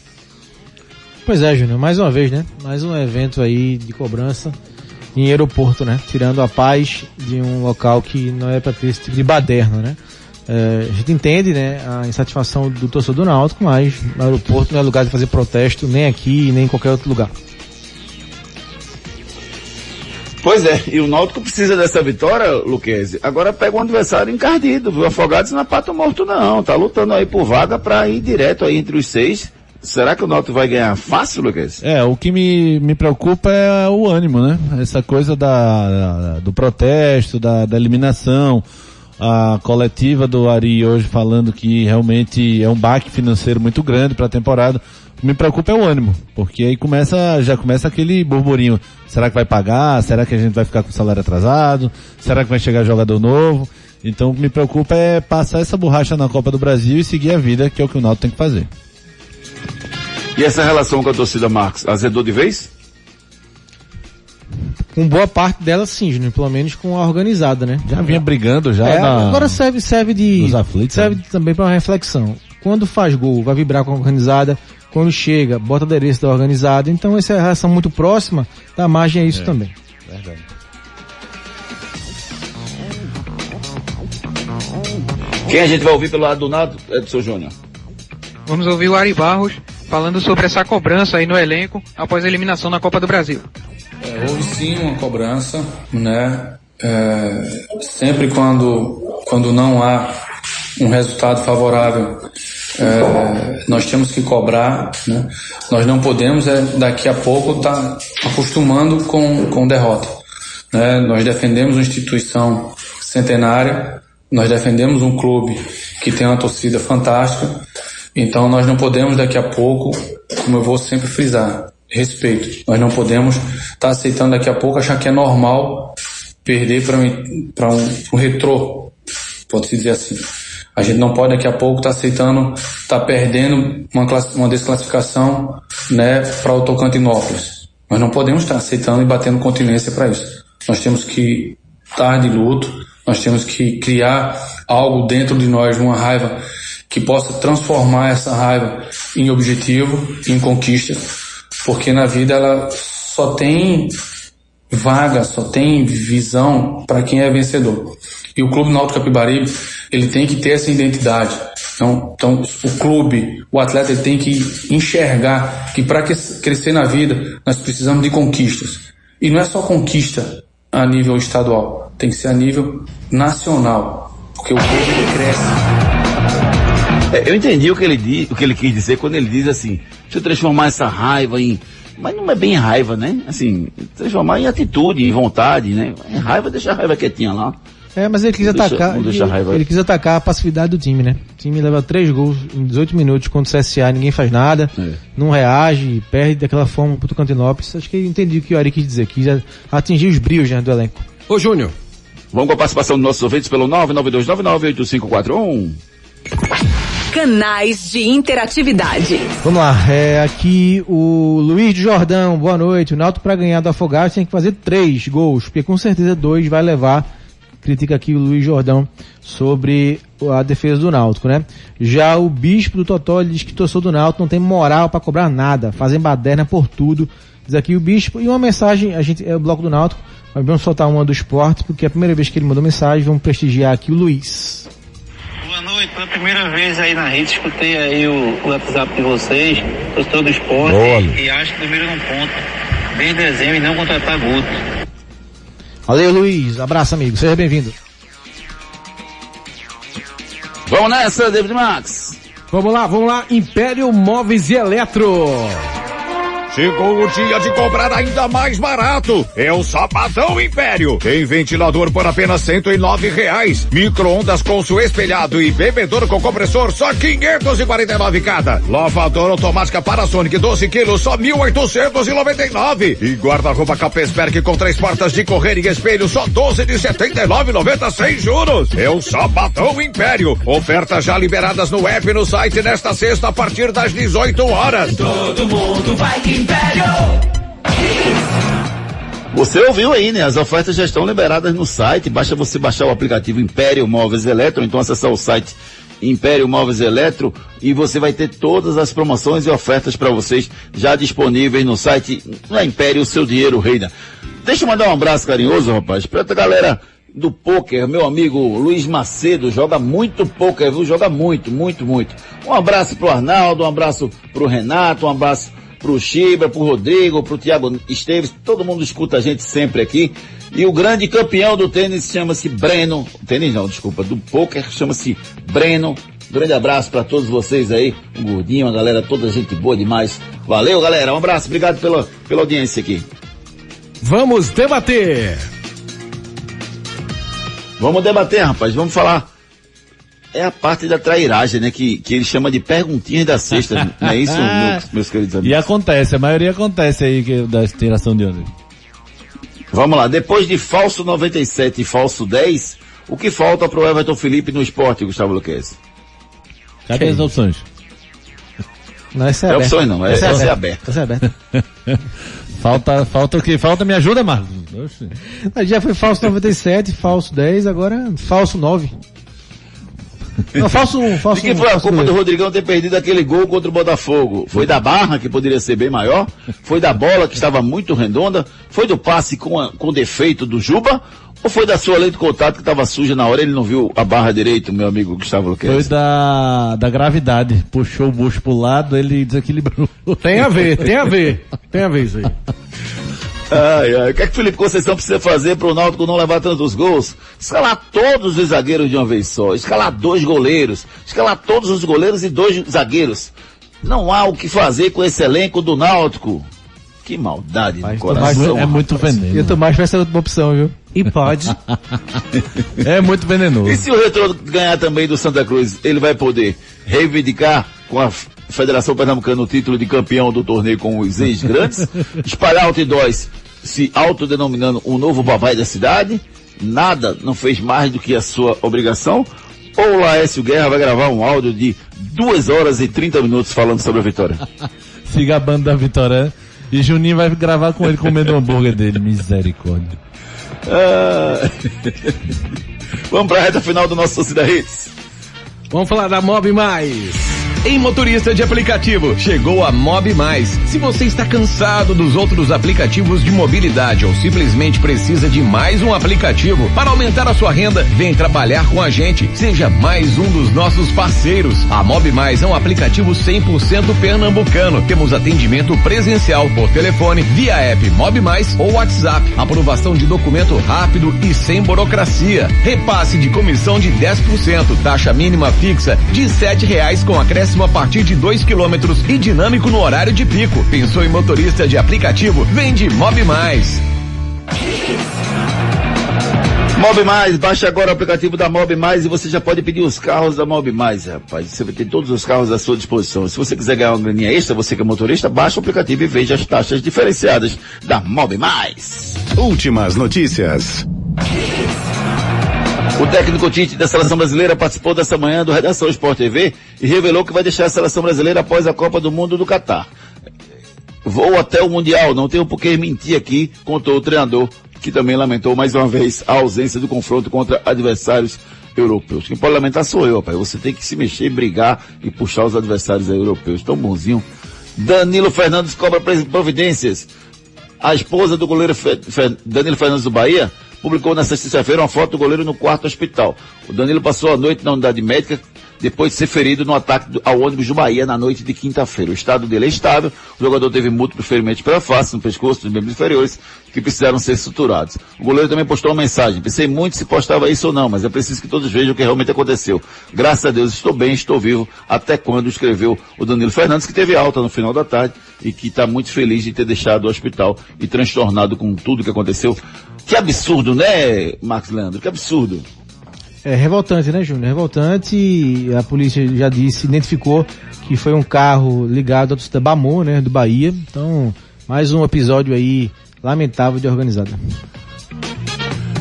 Pois é, Júnior, mais uma vez, né? Mais um evento aí de cobrança em aeroporto, né? Tirando a paz de um local que não é para ter esse tipo de baderna, né? É, a gente entende, né, a insatisfação do torcedor do Náutico, mas no aeroporto não é lugar de fazer protesto, nem aqui, nem em qualquer outro lugar. Pois é, e o Náutico precisa dessa vitória, Luquezzi. Agora pega um adversário encardido, viu? Afogados não é pato morto não, tá lutando aí por vaga pra ir direto aí entre os seis. Será que o Náutico vai ganhar fácil, Luquezzi? É, o que me, me preocupa é o ânimo, né? Essa coisa da, da- do protesto, da, da eliminação, a coletiva do Ari hoje falando que realmente é um baque financeiro muito grande para a temporada. O que me preocupa é o ânimo, porque aí começa, já começa aquele burburinho. Será que vai pagar? Será que a gente vai ficar com o salário atrasado? Será que vai chegar jogador novo? Então o que me preocupa é passar essa borracha na Copa do Brasil e seguir a vida, que é o que o Náutico tem que fazer. E essa relação com a torcida Marcos, azedou de vez? com boa parte dela sim, pelo menos com a organizada, né? Já vinha brigando já. É, na... Agora serve, serve de. Aflitos, serve né? também para uma reflexão. Quando faz gol, vai vibrar com a organizada. Quando chega, bota adereço da organizada. Então essa é a relação muito próxima da margem é isso é, também. Verdade. Quem a gente vai ouvir pelo lado do nado, seu Júnior? Vamos ouvir o Ari Barros falando sobre essa cobrança aí no elenco após a eliminação na Copa do Brasil. É, houve sim uma cobrança, né? É, sempre quando, quando não há um resultado favorável, é, nós temos que cobrar, né? Nós não podemos é, daqui a pouco estar tá acostumando com, com derrota. Né? Nós defendemos uma instituição centenária, nós defendemos um clube que tem uma torcida fantástica, então nós não podemos daqui a pouco, como eu vou sempre frisar, respeito. Nós não podemos estar tá aceitando daqui a pouco achar que é normal perder para um, um, um retrô, pode-se dizer assim. A gente não pode daqui a pouco estar tá aceitando, estar tá perdendo uma, uma desclassificação né, para o Tocantinópolis. Nós não podemos estar tá aceitando e batendo continência para isso. Nós temos que estar de luto, nós temos que criar algo dentro de nós, uma raiva que possa transformar essa raiva em objetivo, em conquista, porque na vida ela só tem vaga, só tem visão para quem é vencedor. E o Clube Náutico Capibaribe, ele tem que ter essa identidade. Então, então o clube, o atleta, ele tem que enxergar que para crescer na vida, nós precisamos de conquistas. E não é só conquista a nível estadual, tem que ser a nível nacional, porque o clube cresce. É, eu entendi o que ele diz, o que ele quis dizer quando ele diz assim, deixa eu transformar essa raiva em mas não é bem raiva, né? Assim, transformar em atitude, em vontade, né? Em raiva, deixa a raiva quietinha lá. É, mas ele quis Não atacar. deixa ele, raiva. ele quis atacar a passividade do time, né? O time leva três gols em 18 minutos contra o CSA, ninguém faz nada, É. não reage, perde daquela forma pro Tocantinópolis. Acho que eu entendi o que o Ari quis dizer, quis atingir os brios né, do elenco. Ô, Júnior. Vamos com a participação dos nossos ouvintes pelo 992998541. Canais de interatividade. Vamos lá, é, aqui o Luiz Jordão, boa noite. O Náutico para ganhar do Afogados tem que fazer três gols, porque com certeza dois vai levar. Critica aqui o Luiz Jordão sobre a defesa do Náutico, né? Já o bispo do Totó diz que torcedor do Náutico não tem moral para cobrar nada, fazem baderna por tudo. Diz aqui o bispo e uma mensagem, a gente é o bloco do Náutico, mas vamos soltar uma do esporte, porque é a primeira vez que ele mandou mensagem, vamos prestigiar aqui o Luiz. Boa noite, pela primeira vez aí na rede, escutei aí o, o WhatsApp de vocês, torcedor do esporte, Boa. e, e acho que primeiro não ponto, desde dezembro e não contratar Guto. Valeu Luiz, abraço amigo, seja bem-vindo. Vamos nessa, David Max. Vamos lá, vamos lá. Império Móveis e Eletro. Chegou o dia de comprar ainda mais barato. É o Sabadão Império. Tem ventilador por apenas cento e nove reais. Micro-ondas com seu espelhado e bebedor com compressor só 549 cada. Lavadora automática Panasonic 12 quilos só 1.899. E guarda-roupa Capesberg com três portas de correr e espelho só 12 de 79,90 sem juros. É o Sabadão Império. Ofertas já liberadas no app e no site nesta sexta a partir das 18 horas. Todo mundo vai. Você ouviu aí, né? As ofertas já estão liberadas no site. Basta você baixar o aplicativo Império Móveis Eletro, então acessar o site Império Móveis Eletro e você vai ter todas as promoções e ofertas para vocês já disponíveis no site na Império, seu dinheiro reina. Deixa eu mandar um abraço carinhoso, rapaz, pra essa galera do pôquer, meu amigo Luiz Macedo, joga muito pôquer, viu? Joga muito, muito, muito. Um abraço pro Arnaldo, um abraço pro Renato, um abraço pro Chibra, pro Rodrigo, pro Tiago Esteves, todo mundo escuta a gente sempre aqui. E o grande campeão do tênis chama-se Breno, tênis não, desculpa, do pôquer chama-se Breno. Grande abraço para todos vocês aí, o Gordinho, a galera, toda gente boa demais. Valeu, galera, um abraço, obrigado pela, pela audiência aqui. Vamos debater. Vamos debater, rapaz, vamos falar. É a parte da trairagem, né, que, que ele chama de perguntinhas da sexta, não é isso, meus, meus queridos amigos? E acontece, a maioria acontece aí que, da tiração de onda. Vamos lá, depois de falso 97 e falso 10, o que falta pro Everton Felipe no esporte, Gustavo Luquez? Cadê as opções? Não, essa é É opções não, é- essa é aberta. Essa é aberta. falta, falta o que? Falta me ajuda, Marcos. Já foi falso 97, falso 10, agora falso 9. Não, faço um, faço De que um, foi a culpa do Rodrigão ter perdido aquele gol contra o Botafogo? Foi da barra, que poderia ser bem maior? Foi da bola, que estava muito redonda? Foi do passe com, a- com defeito do Juba? Ou foi da sua lei de contato que estava suja na hora ele não viu a barra direito, meu amigo Gustavo Foi Luquez? da, da gravidade. Puxou o bucho pro lado, ele desequilibrou. Tem a ver, tem a ver. Tem a ver isso aí. Ai, ai. O que é que o Felipe Conceição precisa fazer para o Náutico não levar tantos gols? Escalar todos os zagueiros de uma vez só. Escalar dois goleiros. Escalar todos os goleiros e dois zagueiros. Não há o que fazer com esse elenco do Náutico. Que maldade no coração. é muito veneno. E o Tomás vai ser a última opção, viu? E pode. É muito venenoso. E se o Retro ganhar também do Santa Cruz, ele vai poder reivindicar com a Federação Pernambucana o título de campeão do torneio com os ex-grandes, espalhar outdoors se autodenominando o novo papai da cidade, nada não fez mais do que a sua obrigação, ou o Laércio Guerra vai gravar um áudio de 2 horas e 30 minutos falando sobre a vitória? Se gabando da vitória. E Juninho vai gravar com ele comendo o hambúrguer dele. Misericórdia. Ah, Vamos para a reta final do nosso Torcida Hits. Vamos falar da Mob Mais. Em motorista de aplicativo, chegou a Mob Mais. Se você está cansado dos outros aplicativos de mobilidade ou simplesmente precisa de mais um aplicativo para aumentar a sua renda, vem trabalhar com a gente. Seja mais um dos nossos parceiros. A Mob Mais é um aplicativo 100% pernambucano. Temos atendimento presencial por telefone, via app Mob Mais ou WhatsApp. Aprovação de documento rápido e sem burocracia. Repasse de comissão de 10%, taxa mínima fixa de sete reais com acréscimo a partir de 2 quilômetros e dinâmico no horário de pico. Pensou em motorista de aplicativo? Vende Mob Mais. Mob Mais, baixe agora o aplicativo da Mob Mais e você já pode pedir os carros da Mob Mais, rapaz. Você vai ter todos os carros à sua disposição. Se você quiser ganhar uma graninha extra, você que é motorista, baixa o aplicativo e veja as taxas diferenciadas da Mob Mais. Últimas notícias. O técnico Tite da Seleção Brasileira participou dessa manhã do Redação Sport TV e revelou que vai deixar a Seleção Brasileira após a Copa do Mundo do Catar. Vou até o Mundial, não tenho por que mentir aqui, contou o treinador, que também lamentou mais uma vez a ausência do confronto contra adversários europeus. Quem pode lamentar sou eu, rapaz. Você tem que se mexer, brigar e puxar os adversários europeus. Tão bonzinho. Danilo Fernandes cobra providências. A esposa do goleiro Fe- Fe- Danilo Fernandes do Bahia publicou nesta sexta-feira uma foto do goleiro no quarto hospital. O Danilo passou a noite na unidade médica depois de ser ferido no ataque ao ônibus do Bahia na noite de quinta-feira. O estado dele é estável, o jogador teve múltiplos ferimentos pela face, no pescoço, nos membros inferiores, que precisaram ser suturados. O goleiro também postou uma mensagem. Pensei muito se postava isso ou não, mas é preciso que todos vejam o que realmente aconteceu. Graças a Deus estou bem, estou vivo, até quando escreveu o Danilo Fernandes, que teve alta no final da tarde e que está muito feliz de ter deixado o hospital e transtornado com tudo que aconteceu. Que absurdo, né, Marcos Leandro? Que absurdo. É revoltante, né, Júnior? Revoltante. A polícia já disse, identificou que foi um carro ligado ao Bamon, né, do Bahia. Então, mais um episódio aí lamentável de organizada.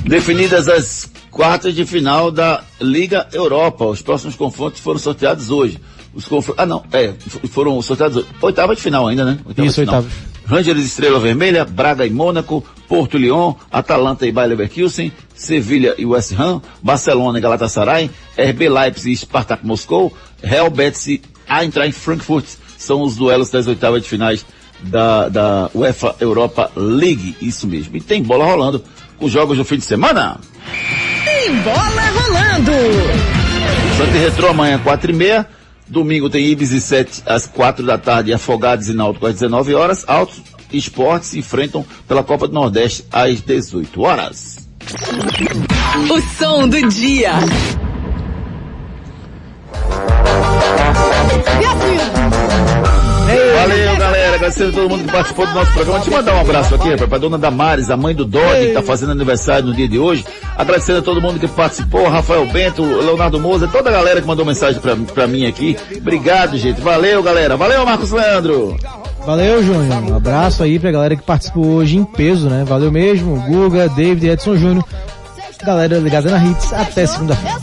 Definidas as quartas de final da Liga Europa. Os próximos confrontos foram sorteados hoje. Os confr... Ah, não, é, foram sorteados hoje. Oitava de final ainda, né? Oitava Isso, oitavas. Rangers Estrela Vermelha, Braga e Mônaco, Porto Lyon, Atalanta e Bayer Leverkusen, Sevilha e West Ham, Barcelona e Galatasaray, RB Leipzig e Spartak Moscou, Real Betis e Eintracht Frankfurt são os duelos das oitavas de finais da, da UEFA Europa League, isso mesmo. E tem bola rolando com jogos do fim de semana. Tem bola rolando. Santa e Retrô amanhã, 4 e meia. Domingo tem Ibis e 7 às 4 da tarde, Afogados e Náutico às 19 horas. Altos Esportes se enfrentam pela Copa do Nordeste às 18 horas. O som do dia. Valeu, galera. Agradecendo a todo mundo que participou do nosso programa. Deixa eu mandar um abraço aqui, rapaz, pra dona Damares, a mãe do Dog, que tá fazendo aniversário no dia de hoje. Agradecendo a todo mundo que participou, Rafael Bento, Leonardo Moza, toda a galera que mandou mensagem pra, pra mim aqui. Obrigado, gente. Valeu, galera. Valeu, Marcos Leandro. Valeu, Júnior. Um abraço aí pra galera que participou hoje em peso, né? Valeu mesmo. Guga, David, Edson Júnior. Galera ligada na Hits. Até segunda-feira.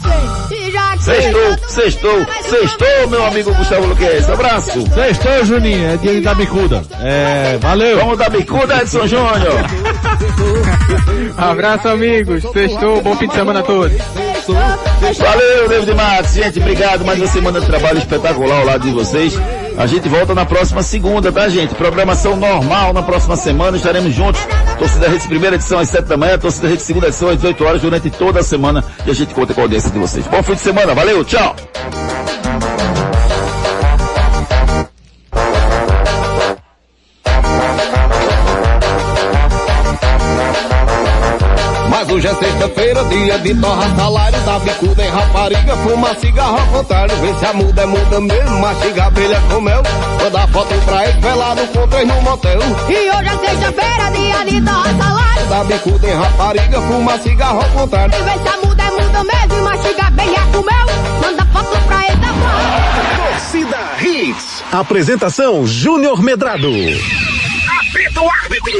Sextou, sextou, sextou, meu amigo Gustavo Luquez. Abraço. Sextou, Juninho. É dia de dar bicuda. É, valeu. Vamos dar bicuda, Edson Júnior. Abraço, amigos. Sextou. Bom fim de semana a todos. Valeu, David Max. Gente, obrigado. Mais uma semana de trabalho espetacular ao lado de vocês. A gente volta na próxima segunda, tá, gente? Programação normal na próxima semana. Estaremos juntos. Torcida Redes, primeira edição às 7 da manhã. Torcida Redes, segunda edição às 18 horas durante toda a semana. E a gente conta com a audiência de vocês. Bom fim de semana. Valeu, tchau. Mas hoje é sexta-feira, dia de torra salário Da bicuda em rapariga, fuma cigarro ao contrário Vê se a muda é muda mesmo, mastiga abelha com mel Manda foto pra ele, pelado com três no motel E hoje é sexta-feira, dia de torra salário Da bicuda em rapariga, fuma cigarro ao contrário E vê se a muda é muda mesmo, mastiga abelha com mel Manda foto pra ele, bom Torcida Hits. Apresentação Júnior Medrado. Apita o árbitro.